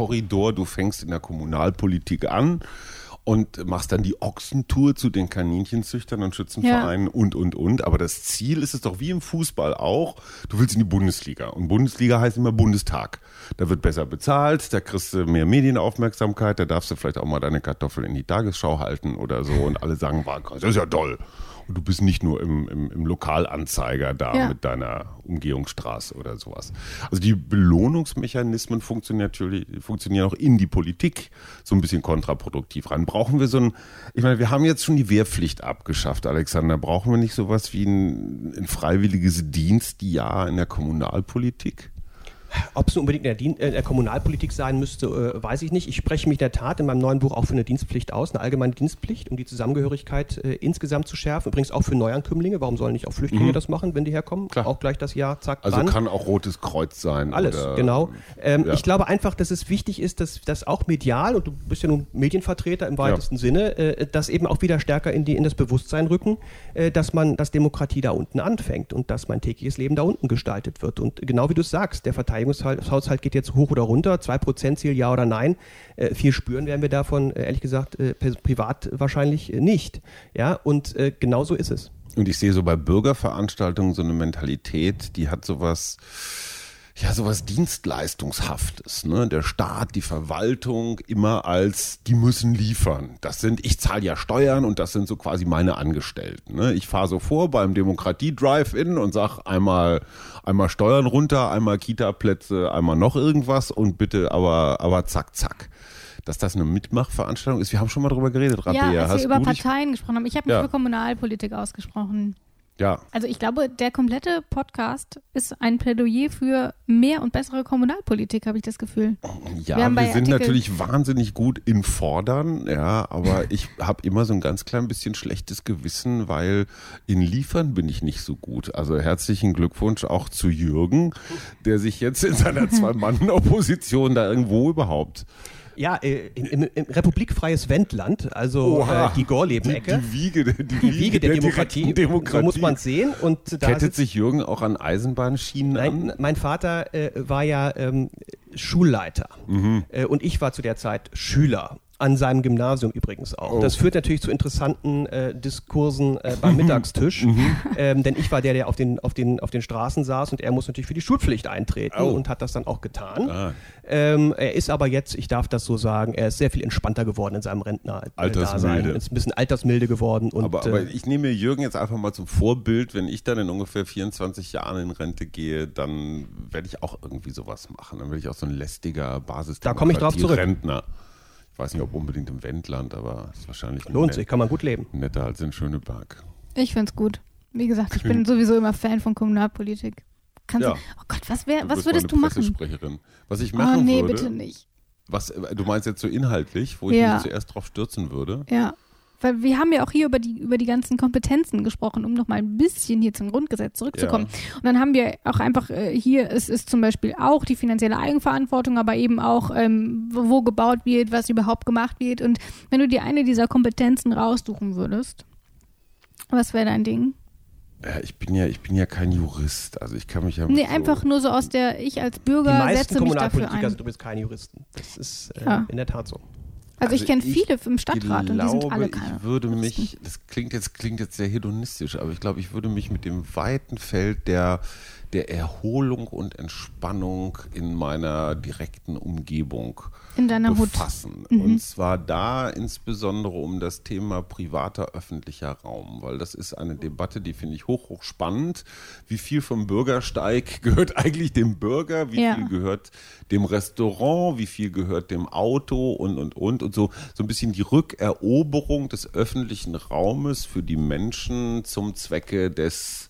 Aufstiegskorridor. Du fängst in der Kommunalpolitik an und machst dann die Ochsentour zu den Kaninchenzüchtern und Schützenvereinen und, und, und. Aber das Ziel ist es doch wie im Fußball auch. Du willst in die Bundesliga. Und Bundesliga heißt immer Bundestag. Da wird besser bezahlt, da kriegst du mehr Medienaufmerksamkeit, da darfst du vielleicht auch mal deine Kartoffel in die Tagesschau halten oder so. Und alle sagen, "Wow, das ist ja toll. Und du bist nicht nur im, im, im Lokalanzeiger da Ja. mit deiner Umgehungsstraße oder sowas. Also die Belohnungsmechanismen funktionieren natürlich, funktionieren auch in die Politik so ein bisschen kontraproduktiv rein. Brauchen wir so ein, ich meine, wir haben jetzt schon die Wehrpflicht abgeschafft, Alexander. Brauchen wir nicht sowas wie ein, ein freiwilliges Dienstjahr in der Kommunalpolitik? Ob es unbedingt in der, äh, der Kommunalpolitik sein müsste, äh, weiß ich nicht. Ich spreche mich in der Tat in meinem neuen Buch auch für eine Dienstpflicht aus, eine allgemeine Dienstpflicht, um die Zusammengehörigkeit äh, insgesamt zu schärfen. Übrigens auch für Neuankömmlinge. Warum sollen nicht auch Flüchtlinge das machen, wenn die herkommen? Mhm. Klar. Auch gleich das Jahr, zack, Also dran. kann auch Rotes Kreuz sein. Alles, oder, genau. Ähm, ja. Ich glaube einfach, dass es wichtig ist, dass das auch medial, und du bist ja nun Medienvertreter im weitesten Sinne, äh, das eben auch wieder stärker in, die, in das Bewusstsein rücken, äh, dass man, dass Demokratie da unten anfängt und dass mein tägliches Leben da unten gestaltet wird. Und genau wie du es sagst, der Verteidigungshaushalt geht jetzt hoch oder runter, 2% Ziel ja oder nein. Äh, viel spüren werden wir davon, äh, ehrlich gesagt, äh, privat wahrscheinlich äh, nicht. Ja, und äh, genau so ist es. Und ich sehe so bei Bürgerveranstaltungen so eine Mentalität, die hat sowas, ja, sowas Dienstleistungshaftes. Ne? Der Staat, die Verwaltung immer als, die müssen liefern. Das sind, ich zahle ja Steuern und das sind so quasi meine Angestellten. Ne? Ich fahre so vor beim Demokratie-Drive-In und sag einmal, einmal Steuern runter, einmal Kita-Plätze, einmal noch irgendwas und bitte aber, aber zack, zack dass das eine Mitmachveranstaltung ist. Wir haben schon mal darüber geredet, Rabea. Ja, als wir über Parteien gesprochen haben. Ich habe mich ja. für Kommunalpolitik ausgesprochen. Ja. Also ich glaube, der komplette Podcast ist ein Plädoyer für mehr und bessere Kommunalpolitik, habe ich das Gefühl. Ja, wir, wir sind Artikel natürlich wahnsinnig gut in Fordern, ja, aber [laughs] ich habe immer so ein ganz klein bisschen schlechtes Gewissen, weil in Liefern bin ich nicht so gut. Also herzlichen Glückwunsch auch zu Jürgen, der sich jetzt in seiner [laughs] Zwei-Mann-Opposition da irgendwo überhaupt ja, äh, in, in, in republikfreies Wendland, also äh, die Gorleben-Ecke. Die, die, Wiege, die, die Wiege, Wiege der, der Demokratie. Demokratie. So muss man sehen. Und da Kettet sich Jürgen auch an Eisenbahnschienen Nein, an? Mein Vater äh, war ja ähm, Schulleiter mhm. äh, und ich war zu der Zeit Schüler an seinem Gymnasium übrigens auch. Oh. Das führt natürlich zu interessanten äh, Diskursen äh, beim [laughs] Mittagstisch, mhm. ähm, denn ich war der, der auf den, auf, den, auf den Straßen saß und er muss natürlich für die Schulpflicht eintreten oh. und hat das dann auch getan. Ah. Ähm, er ist aber jetzt, ich darf das so sagen, er ist sehr viel entspannter geworden in seinem Rentner. Äh, altersmilde. Ist ein bisschen altersmilde geworden. Und, aber, aber ich nehme Jürgen jetzt einfach mal zum Vorbild. Wenn ich dann in ungefähr 24 Jahren in Rente gehe, dann werde ich auch irgendwie sowas machen. Dann werde ich auch so ein lästiger Basis. Da komme ich drauf zurück. Rentner weiß nicht, ob unbedingt im Wendland, aber es ist wahrscheinlich lohnt nett, sich, kann man gut leben. Netter als in Schöneberg. Ich finde es gut. Wie gesagt, ich bin sowieso immer Fan von Kommunalpolitik. Kannst ja. du, oh Gott, was, wär, was würdest du machen? Was ich machen oh, nee, würde. bitte nicht. Was, du meinst jetzt so inhaltlich, wo ich ja. mich zuerst drauf stürzen würde? Ja. Weil wir haben ja auch hier über die, über die ganzen Kompetenzen gesprochen, um nochmal ein bisschen hier zum Grundgesetz zurückzukommen. Ja. Und dann haben wir auch einfach äh, hier, es ist zum Beispiel auch die finanzielle Eigenverantwortung, aber eben auch, ähm, wo gebaut wird, was überhaupt gemacht wird. Und wenn du dir eine dieser Kompetenzen raussuchen würdest, was wäre dein Ding? Ja, ich bin ja, ich bin ja kein Jurist, also ich kann mich ja. Nee, einfach nur so aus der, ich als Bürger setze mich dafür ein. Du bist kein Juristen. Das ist äh, ja. in der Tat so. Also, ich kenne viele im Stadtrat glaube, und die sind alle keine. Ich würde mich, das klingt jetzt, klingt jetzt sehr hedonistisch, aber ich glaube, ich würde mich mit dem weiten Feld der der Erholung und Entspannung in meiner direkten Umgebung in deiner befassen. Mhm. Und zwar da insbesondere um das Thema privater öffentlicher Raum, weil das ist eine Debatte, die finde ich hoch, hoch spannend. Wie viel vom Bürgersteig [laughs] gehört eigentlich dem Bürger? Wie ja. viel gehört dem Restaurant? Wie viel gehört dem Auto? Und, und, und. Und so, so ein bisschen die Rückeroberung des öffentlichen Raumes für die Menschen zum Zwecke des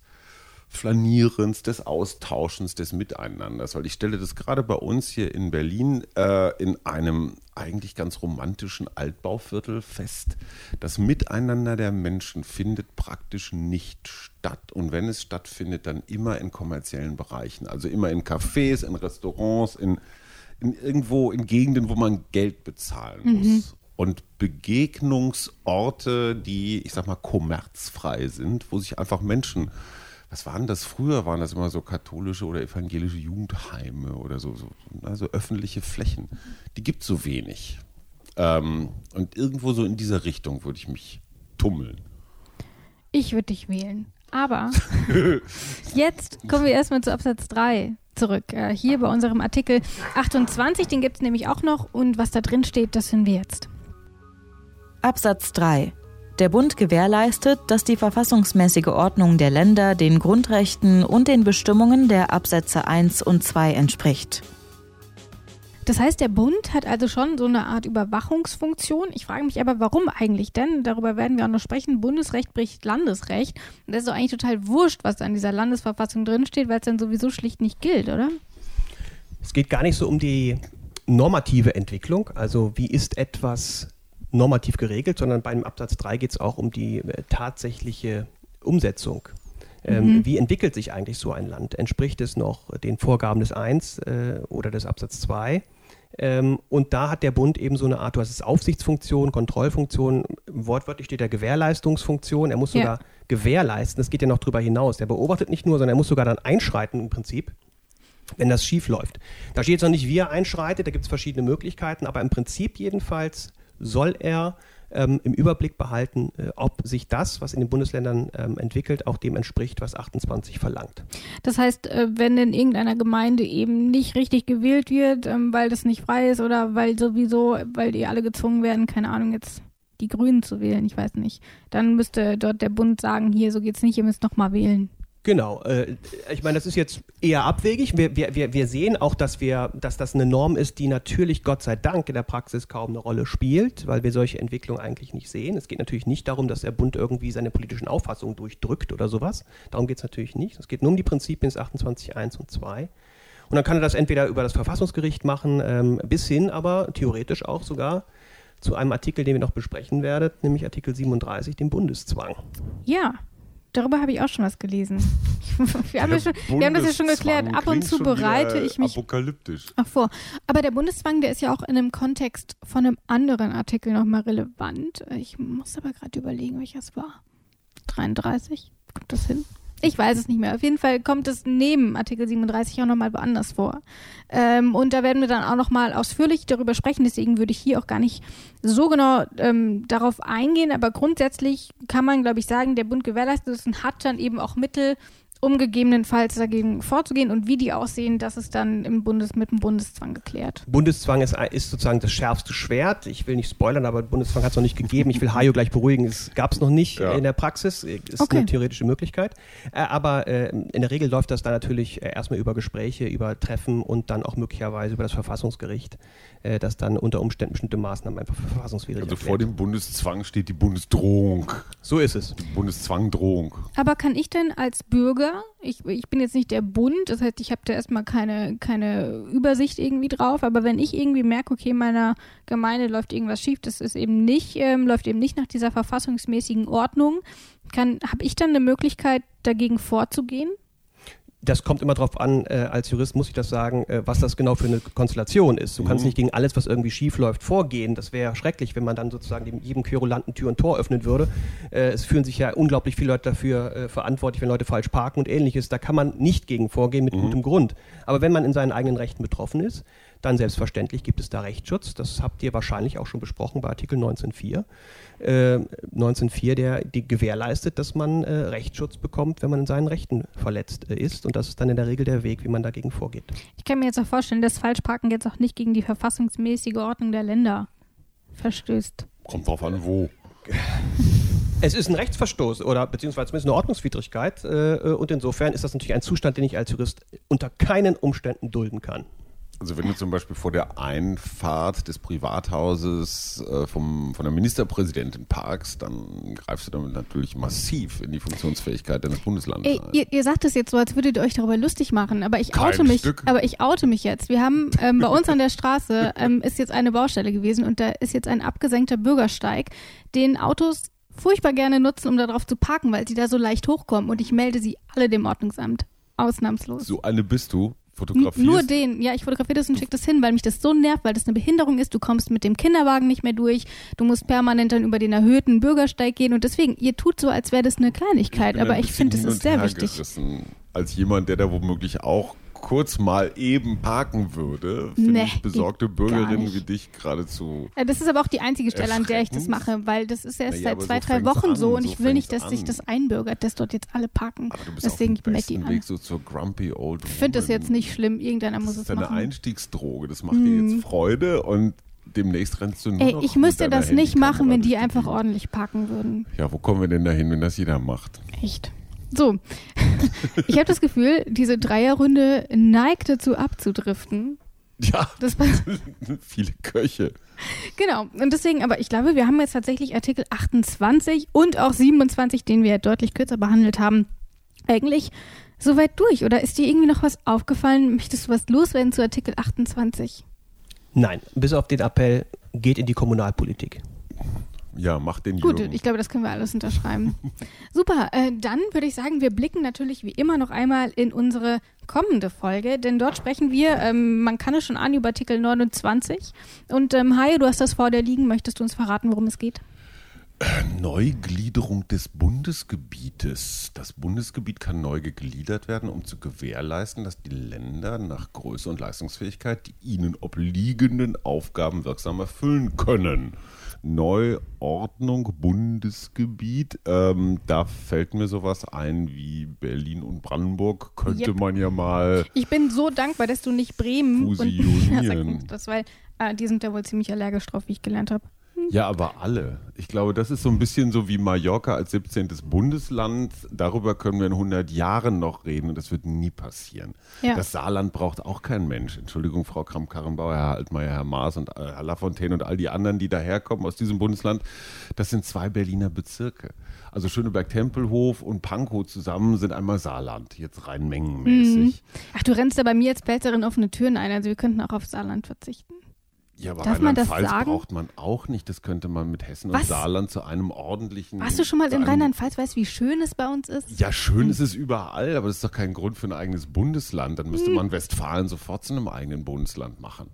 Flanierens, des Austauschens, des Miteinanders. Weil ich stelle das gerade bei uns hier in Berlin äh, in einem eigentlich ganz romantischen Altbauviertel fest. Das Miteinander der Menschen findet praktisch nicht statt. Und wenn es stattfindet, dann immer in kommerziellen Bereichen. Also immer in Cafés, in Restaurants, in, in irgendwo in Gegenden, wo man Geld bezahlen muss. Mhm. Und Begegnungsorte, die, ich sag mal, kommerzfrei sind, wo sich einfach Menschen was waren das früher? Waren das immer so katholische oder evangelische Jugendheime oder so, so also öffentliche Flächen? Die gibt es so wenig. Ähm, und irgendwo so in dieser Richtung würde ich mich tummeln. Ich würde dich wählen. Aber [laughs] jetzt kommen wir erstmal zu Absatz 3 zurück. Äh, hier bei unserem Artikel 28, den gibt es nämlich auch noch. Und was da drin steht, das hören wir jetzt. Absatz 3. Der Bund gewährleistet, dass die verfassungsmäßige Ordnung der Länder den Grundrechten und den Bestimmungen der Absätze 1 und 2 entspricht. Das heißt, der Bund hat also schon so eine Art Überwachungsfunktion. Ich frage mich aber, warum eigentlich denn? Darüber werden wir auch noch sprechen. Bundesrecht bricht Landesrecht. Und das ist doch eigentlich total wurscht, was da in dieser Landesverfassung drinsteht, weil es dann sowieso schlicht nicht gilt, oder? Es geht gar nicht so um die normative Entwicklung. Also wie ist etwas normativ geregelt, sondern beim Absatz 3 geht es auch um die äh, tatsächliche Umsetzung. Ähm, mhm. Wie entwickelt sich eigentlich so ein Land? Entspricht es noch den Vorgaben des 1 äh, oder des Absatz 2? Ähm, und da hat der Bund eben so eine Art, du hast es Aufsichtsfunktion, Kontrollfunktion, wortwörtlich steht der Gewährleistungsfunktion, er muss sogar ja. gewährleisten, das geht ja noch darüber hinaus. Der beobachtet nicht nur, sondern er muss sogar dann einschreiten im Prinzip, wenn das schief läuft. Da steht jetzt noch nicht, wie er einschreitet, da gibt es verschiedene Möglichkeiten, aber im Prinzip jedenfalls soll er ähm, im Überblick behalten, äh, ob sich das, was in den Bundesländern ähm, entwickelt, auch dem entspricht, was 28 verlangt. Das heißt, äh, wenn in irgendeiner Gemeinde eben nicht richtig gewählt wird, ähm, weil das nicht frei ist oder weil sowieso, weil die alle gezwungen werden, keine Ahnung, jetzt die Grünen zu wählen, ich weiß nicht, dann müsste dort der Bund sagen, hier, so geht's nicht, ihr müsst nochmal wählen. Genau. Äh, ich meine, das ist jetzt eher abwegig. Wir, wir, wir sehen auch, dass, wir, dass das eine Norm ist, die natürlich Gott sei Dank in der Praxis kaum eine Rolle spielt, weil wir solche Entwicklungen eigentlich nicht sehen. Es geht natürlich nicht darum, dass der Bund irgendwie seine politischen Auffassungen durchdrückt oder sowas. Darum geht es natürlich nicht. Es geht nur um die Prinzipien des 28.1 und 2. Und dann kann er das entweder über das Verfassungsgericht machen, ähm, bis hin aber theoretisch auch sogar zu einem Artikel, den wir noch besprechen werden, nämlich Artikel 37, dem Bundeszwang. Ja, darüber habe ich auch schon was gelesen. [laughs] wir, haben ja schon, wir haben das ja schon geklärt. Ab und zu bereite ich mich apokalyptisch. auch vor. Aber der Bundeszwang, der ist ja auch in einem Kontext von einem anderen Artikel nochmal relevant. Ich muss aber gerade überlegen, welcher es war. 33? Kommt das hin? Ich weiß es nicht mehr. Auf jeden Fall kommt es neben Artikel 37 auch nochmal woanders vor. Ähm, und da werden wir dann auch nochmal ausführlich darüber sprechen. Deswegen würde ich hier auch gar nicht so genau ähm, darauf eingehen. Aber grundsätzlich kann man, glaube ich, sagen, der Bund gewährleistet ist und hat dann eben auch Mittel, um gegebenenfalls dagegen vorzugehen und wie die aussehen, das ist dann im Bundes, mit dem Bundeszwang geklärt. Bundeszwang ist, ist sozusagen das schärfste Schwert. Ich will nicht spoilern, aber Bundeszwang hat es noch nicht gegeben. Ich will Hajo gleich beruhigen, es gab es noch nicht ja. in der Praxis. Ist okay. eine theoretische Möglichkeit. Äh, aber äh, in der Regel läuft das dann natürlich äh, erstmal über Gespräche, über Treffen und dann auch möglicherweise über das Verfassungsgericht, das dann unter Umständen bestimmte Maßnahmen einfach verfassungswidrig Also erklärt. vor dem Bundeszwang steht die Bundesdrohung. So ist es. Die Bundeszwangdrohung. Aber kann ich denn als Bürger ich, ich bin jetzt nicht der Bund, das heißt, ich habe da erstmal keine, keine Übersicht irgendwie drauf, aber wenn ich irgendwie merke, okay, meiner Gemeinde läuft irgendwas schief, das ist eben nicht, ähm, läuft eben nicht nach dieser verfassungsmäßigen Ordnung, habe ich dann eine Möglichkeit, dagegen vorzugehen? Das kommt immer darauf an, äh, als Jurist muss ich das sagen, äh, was das genau für eine Konstellation ist. Du mhm. kannst nicht gegen alles, was irgendwie schief läuft, vorgehen. Das wäre schrecklich, wenn man dann sozusagen dem, jedem Querulanten Tür und Tor öffnen würde. Äh, es fühlen sich ja unglaublich viele Leute dafür äh, verantwortlich, wenn Leute falsch parken und ähnliches. Da kann man nicht gegen vorgehen mit mhm. gutem Grund. Aber wenn man in seinen eigenen Rechten betroffen ist, dann selbstverständlich gibt es da Rechtsschutz. Das habt ihr wahrscheinlich auch schon besprochen bei Artikel 19.4 äh, 1904, der die gewährleistet, dass man äh, Rechtsschutz bekommt, wenn man in seinen Rechten verletzt äh, ist. Und das ist dann in der Regel der Weg, wie man dagegen vorgeht. Ich kann mir jetzt auch vorstellen, dass Falschparken jetzt auch nicht gegen die verfassungsmäßige Ordnung der Länder verstößt. Kommt drauf an, wo. [laughs] Es ist ein Rechtsverstoß oder beziehungsweise zumindest eine Ordnungswidrigkeit äh, und insofern ist das natürlich ein Zustand, den ich als Jurist unter keinen Umständen dulden kann. Also wenn du zum Beispiel vor der Einfahrt des Privathauses äh, vom, von der Ministerpräsidentin parkst, dann greifst du damit natürlich massiv in die Funktionsfähigkeit deines Bundeslandes Ey, ihr, ihr, sagt es jetzt so, als würdet ihr euch darüber lustig machen, aber ich Kein oute mich, Stück. aber ich oute mich jetzt. Wir haben ähm, bei uns an der Straße [laughs] ähm, ist jetzt eine Baustelle gewesen und da ist jetzt ein abgesenkter Bürgersteig, den Autos furchtbar gerne nutzen, um darauf zu parken, weil sie da so leicht hochkommen und ich melde sie alle dem Ordnungsamt. Ausnahmslos. So eine bist du fotografierst? Nur den, ja, ich fotografiere das und schicke das hin, weil mich das so nervt, weil das eine Behinderung ist. Du kommst mit dem Kinderwagen nicht mehr durch. Du musst permanent dann über den erhöhten Bürgersteig gehen und deswegen, ihr tut so, als wäre das eine Kleinigkeit, aber ich finde, das ist sehr wichtig. Als jemand, der da womöglich auch kurz mal eben parken würde, finde nee, ich besorgte Bürgerinnen wie dich geradezu. Ja, das ist aber auch die einzige Stelle, an der ich das mache, weil das ist erst naja, seit zwei, so drei Wochen an, so und so ich will nicht, dass an. sich das einbürgert, dass dort jetzt alle parken. Aber du bist Deswegen auf dem besten Weg so zur grumpy old Ich finde das jetzt nicht schlimm, irgendeiner muss es machen. Das ist eine Einstiegsdroge, das macht mm. dir jetzt Freude und demnächst rennst du nur Ey, ich müsste das nicht machen, wenn die einfach ordentlich parken würden. Ja, wo kommen wir denn dahin, wenn das jeder macht? Echt? So, [laughs] ich habe das Gefühl, diese Dreierrunde neigt dazu abzudriften. Ja, das [laughs] viele Köche. Genau, und deswegen, aber ich glaube, wir haben jetzt tatsächlich Artikel 28 und auch 27, den wir deutlich kürzer behandelt haben, eigentlich soweit durch. Oder ist dir irgendwie noch was aufgefallen? Möchtest du was loswerden zu Artikel 28? Nein, bis auf den Appell, geht in die Kommunalpolitik. Ja, mach den Gut, Jürgen. ich glaube, das können wir alles unterschreiben. [laughs] Super, äh, dann würde ich sagen, wir blicken natürlich wie immer noch einmal in unsere kommende Folge, denn dort sprechen wir, ähm, man kann es schon an, über Artikel 29. Und ähm, Haie, du hast das vor dir liegen, möchtest du uns verraten, worum es geht? Neugliederung des Bundesgebietes. Das Bundesgebiet kann neu gegliedert werden, um zu gewährleisten, dass die Länder nach Größe und Leistungsfähigkeit die ihnen obliegenden Aufgaben wirksam erfüllen können. Neuordnung, Bundesgebiet. Ähm, da fällt mir sowas ein wie Berlin und Brandenburg. Könnte Yep. man ja mal. Ich bin so dankbar, dass du nicht Bremen und [laughs] Fusionieren. Mir das, weil äh, die sind ja wohl ziemlich allergisch drauf, wie ich gelernt habe. Ja, aber alle. Ich glaube, das ist so ein bisschen so wie Mallorca als 17. Bundesland. Darüber können wir in 100 Jahren noch reden und das wird nie passieren. Ja. Das Saarland braucht auch kein Mensch. Entschuldigung, Frau Kramp-Karrenbauer, Herr Altmaier, Herr Maas und äh, Herr Lafontaine und all die anderen, die daherkommen aus diesem Bundesland. Das sind zwei Berliner Bezirke. Also Schöneberg-Tempelhof und Pankow zusammen sind einmal Saarland, jetzt rein mengenmäßig. Ach, du rennst da bei mir als Pfälzerin offene Türen ein, also wir könnten auch auf Saarland verzichten. Ja, aber Darf man das Rheinland-Pfalz sagen? braucht man auch nicht. Das könnte man mit Hessen Was? und Saarland zu einem ordentlichen. Warst du schon mal in Rheinland-Pfalz, weißt wie schön es bei uns ist? Ja, schön ist es überall, aber das ist doch kein Grund für ein eigenes Bundesland. Dann Hm. müsste man Westfalen sofort zu einem eigenen Bundesland machen.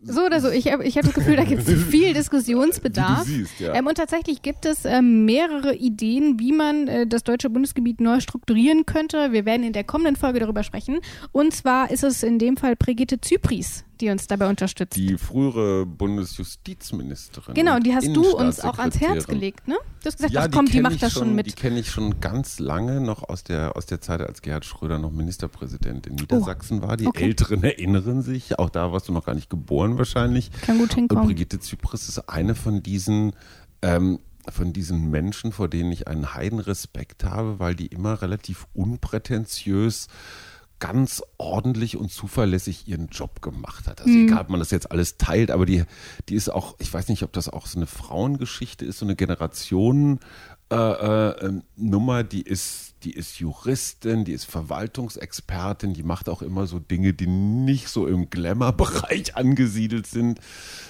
So oder so, ich habe ich hab das Gefühl, da gibt es [laughs] viel Diskussionsbedarf. Siehst, ja. ähm, und tatsächlich gibt es ähm, mehrere Ideen, wie man äh, das deutsche Bundesgebiet neu strukturieren könnte. Wir werden in der kommenden Folge darüber sprechen. Und zwar ist es in dem Fall Brigitte Zypries, die uns dabei unterstützt. Die frühere Bundesjustizministerin. genau, und die hast du uns auch ans Herz gelegt, ne? Du hast gesagt, Ja, ach komm, die kenn macht das schon Die mit. kenne ich schon ganz lange noch aus der, aus der Zeit, als Gerhard Schröder noch Ministerpräsident in Niedersachsen war. Die Oh, okay. Älteren erinnern sich. Auch da warst du noch gar nicht geboren wahrscheinlich. Kann gut Und hinkommen. Brigitte Zypris ist eine von diesen, ähm, von diesen Menschen, vor denen ich einen Heidenrespekt habe, weil die immer relativ unprätentiös ganz ordentlich und zuverlässig ihren Job gemacht hat. Also egal, ob man das jetzt alles teilt, aber die, die ist auch, ich weiß nicht, ob das auch so eine Frauengeschichte ist, so eine Generationen äh, äh, ähm, Nummer, die ist, die ist Juristin, die ist Verwaltungsexpertin, die macht auch immer so Dinge, die nicht so im Glamour-Bereich [laughs] angesiedelt sind,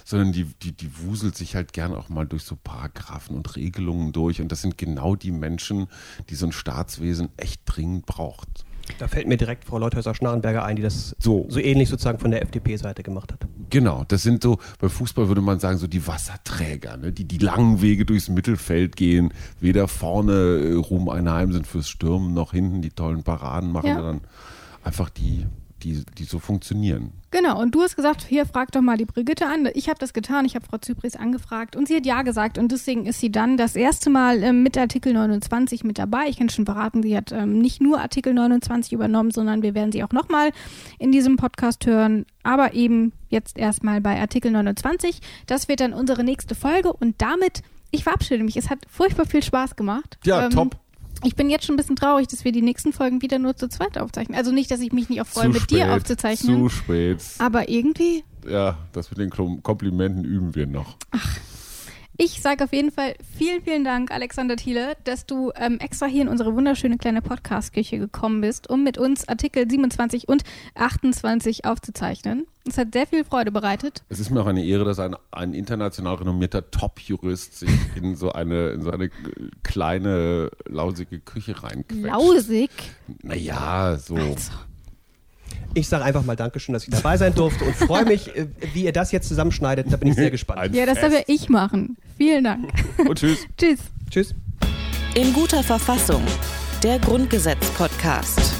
sondern die, die, die wuselt sich halt gern auch mal durch so Paragraphen und Regelungen durch. Und das sind genau die Menschen, die so ein Staatswesen echt dringend braucht. Da fällt mir direkt Frau Leuthäuser-Schnarrenberger ein, die das So. so ähnlich sozusagen von der FDP-Seite gemacht hat. Genau, das sind so, bei Fußball würde man sagen, so die Wasserträger, ne? die die langen Wege durchs Mittelfeld gehen, weder vorne äh, Ruhm Einheim sind fürs Stürmen, noch hinten die tollen Paraden machen, Ja. sondern einfach die, die, die so funktionieren. Genau, und du hast gesagt, hier frag doch mal die Brigitte an. Ich habe das getan, ich habe Frau Zypris angefragt und sie hat ja gesagt und deswegen ist sie dann das erste Mal ähm, mit Artikel 29 mit dabei. Ich kann schon verraten, sie hat ähm, nicht nur Artikel 29 übernommen, sondern wir werden sie auch nochmal in diesem Podcast hören, aber eben jetzt erstmal bei Artikel 29. Das wird dann unsere nächste Folge und damit, ich verabschiede mich. Es hat furchtbar viel Spaß gemacht. Ja, Ähm, top. Ich bin jetzt schon ein bisschen traurig, dass wir die nächsten Folgen wieder nur zu zweit aufzeichnen. Also nicht, dass ich mich nicht auch freue, mit dir aufzuzeichnen. Zu spät. Aber irgendwie, Ja, das mit den Komplimenten üben wir noch. Ich sage auf jeden Fall vielen, vielen Dank, Alexander Thiele, dass du ähm, extra hier in unsere wunderschöne kleine Podcast-Küche gekommen bist, um mit uns Artikel 27 und 28 aufzuzeichnen. Es hat sehr viel Freude bereitet. Es ist mir auch eine Ehre, dass ein, ein international renommierter Top-Jurist sich in so eine, in so eine kleine, lausige Küche reinquetscht. Lausig. Naja, so. Also, Ich sage einfach mal Dankeschön, dass ich dabei sein durfte und freue mich, äh, wie ihr das jetzt zusammenschneidet. Da bin ich sehr gespannt. Ein ja, das darf ja ich machen. Vielen Dank. Und tschüss. [laughs] Tschüss. Tschüss. In guter Verfassung. Der Grundgesetz-Podcast.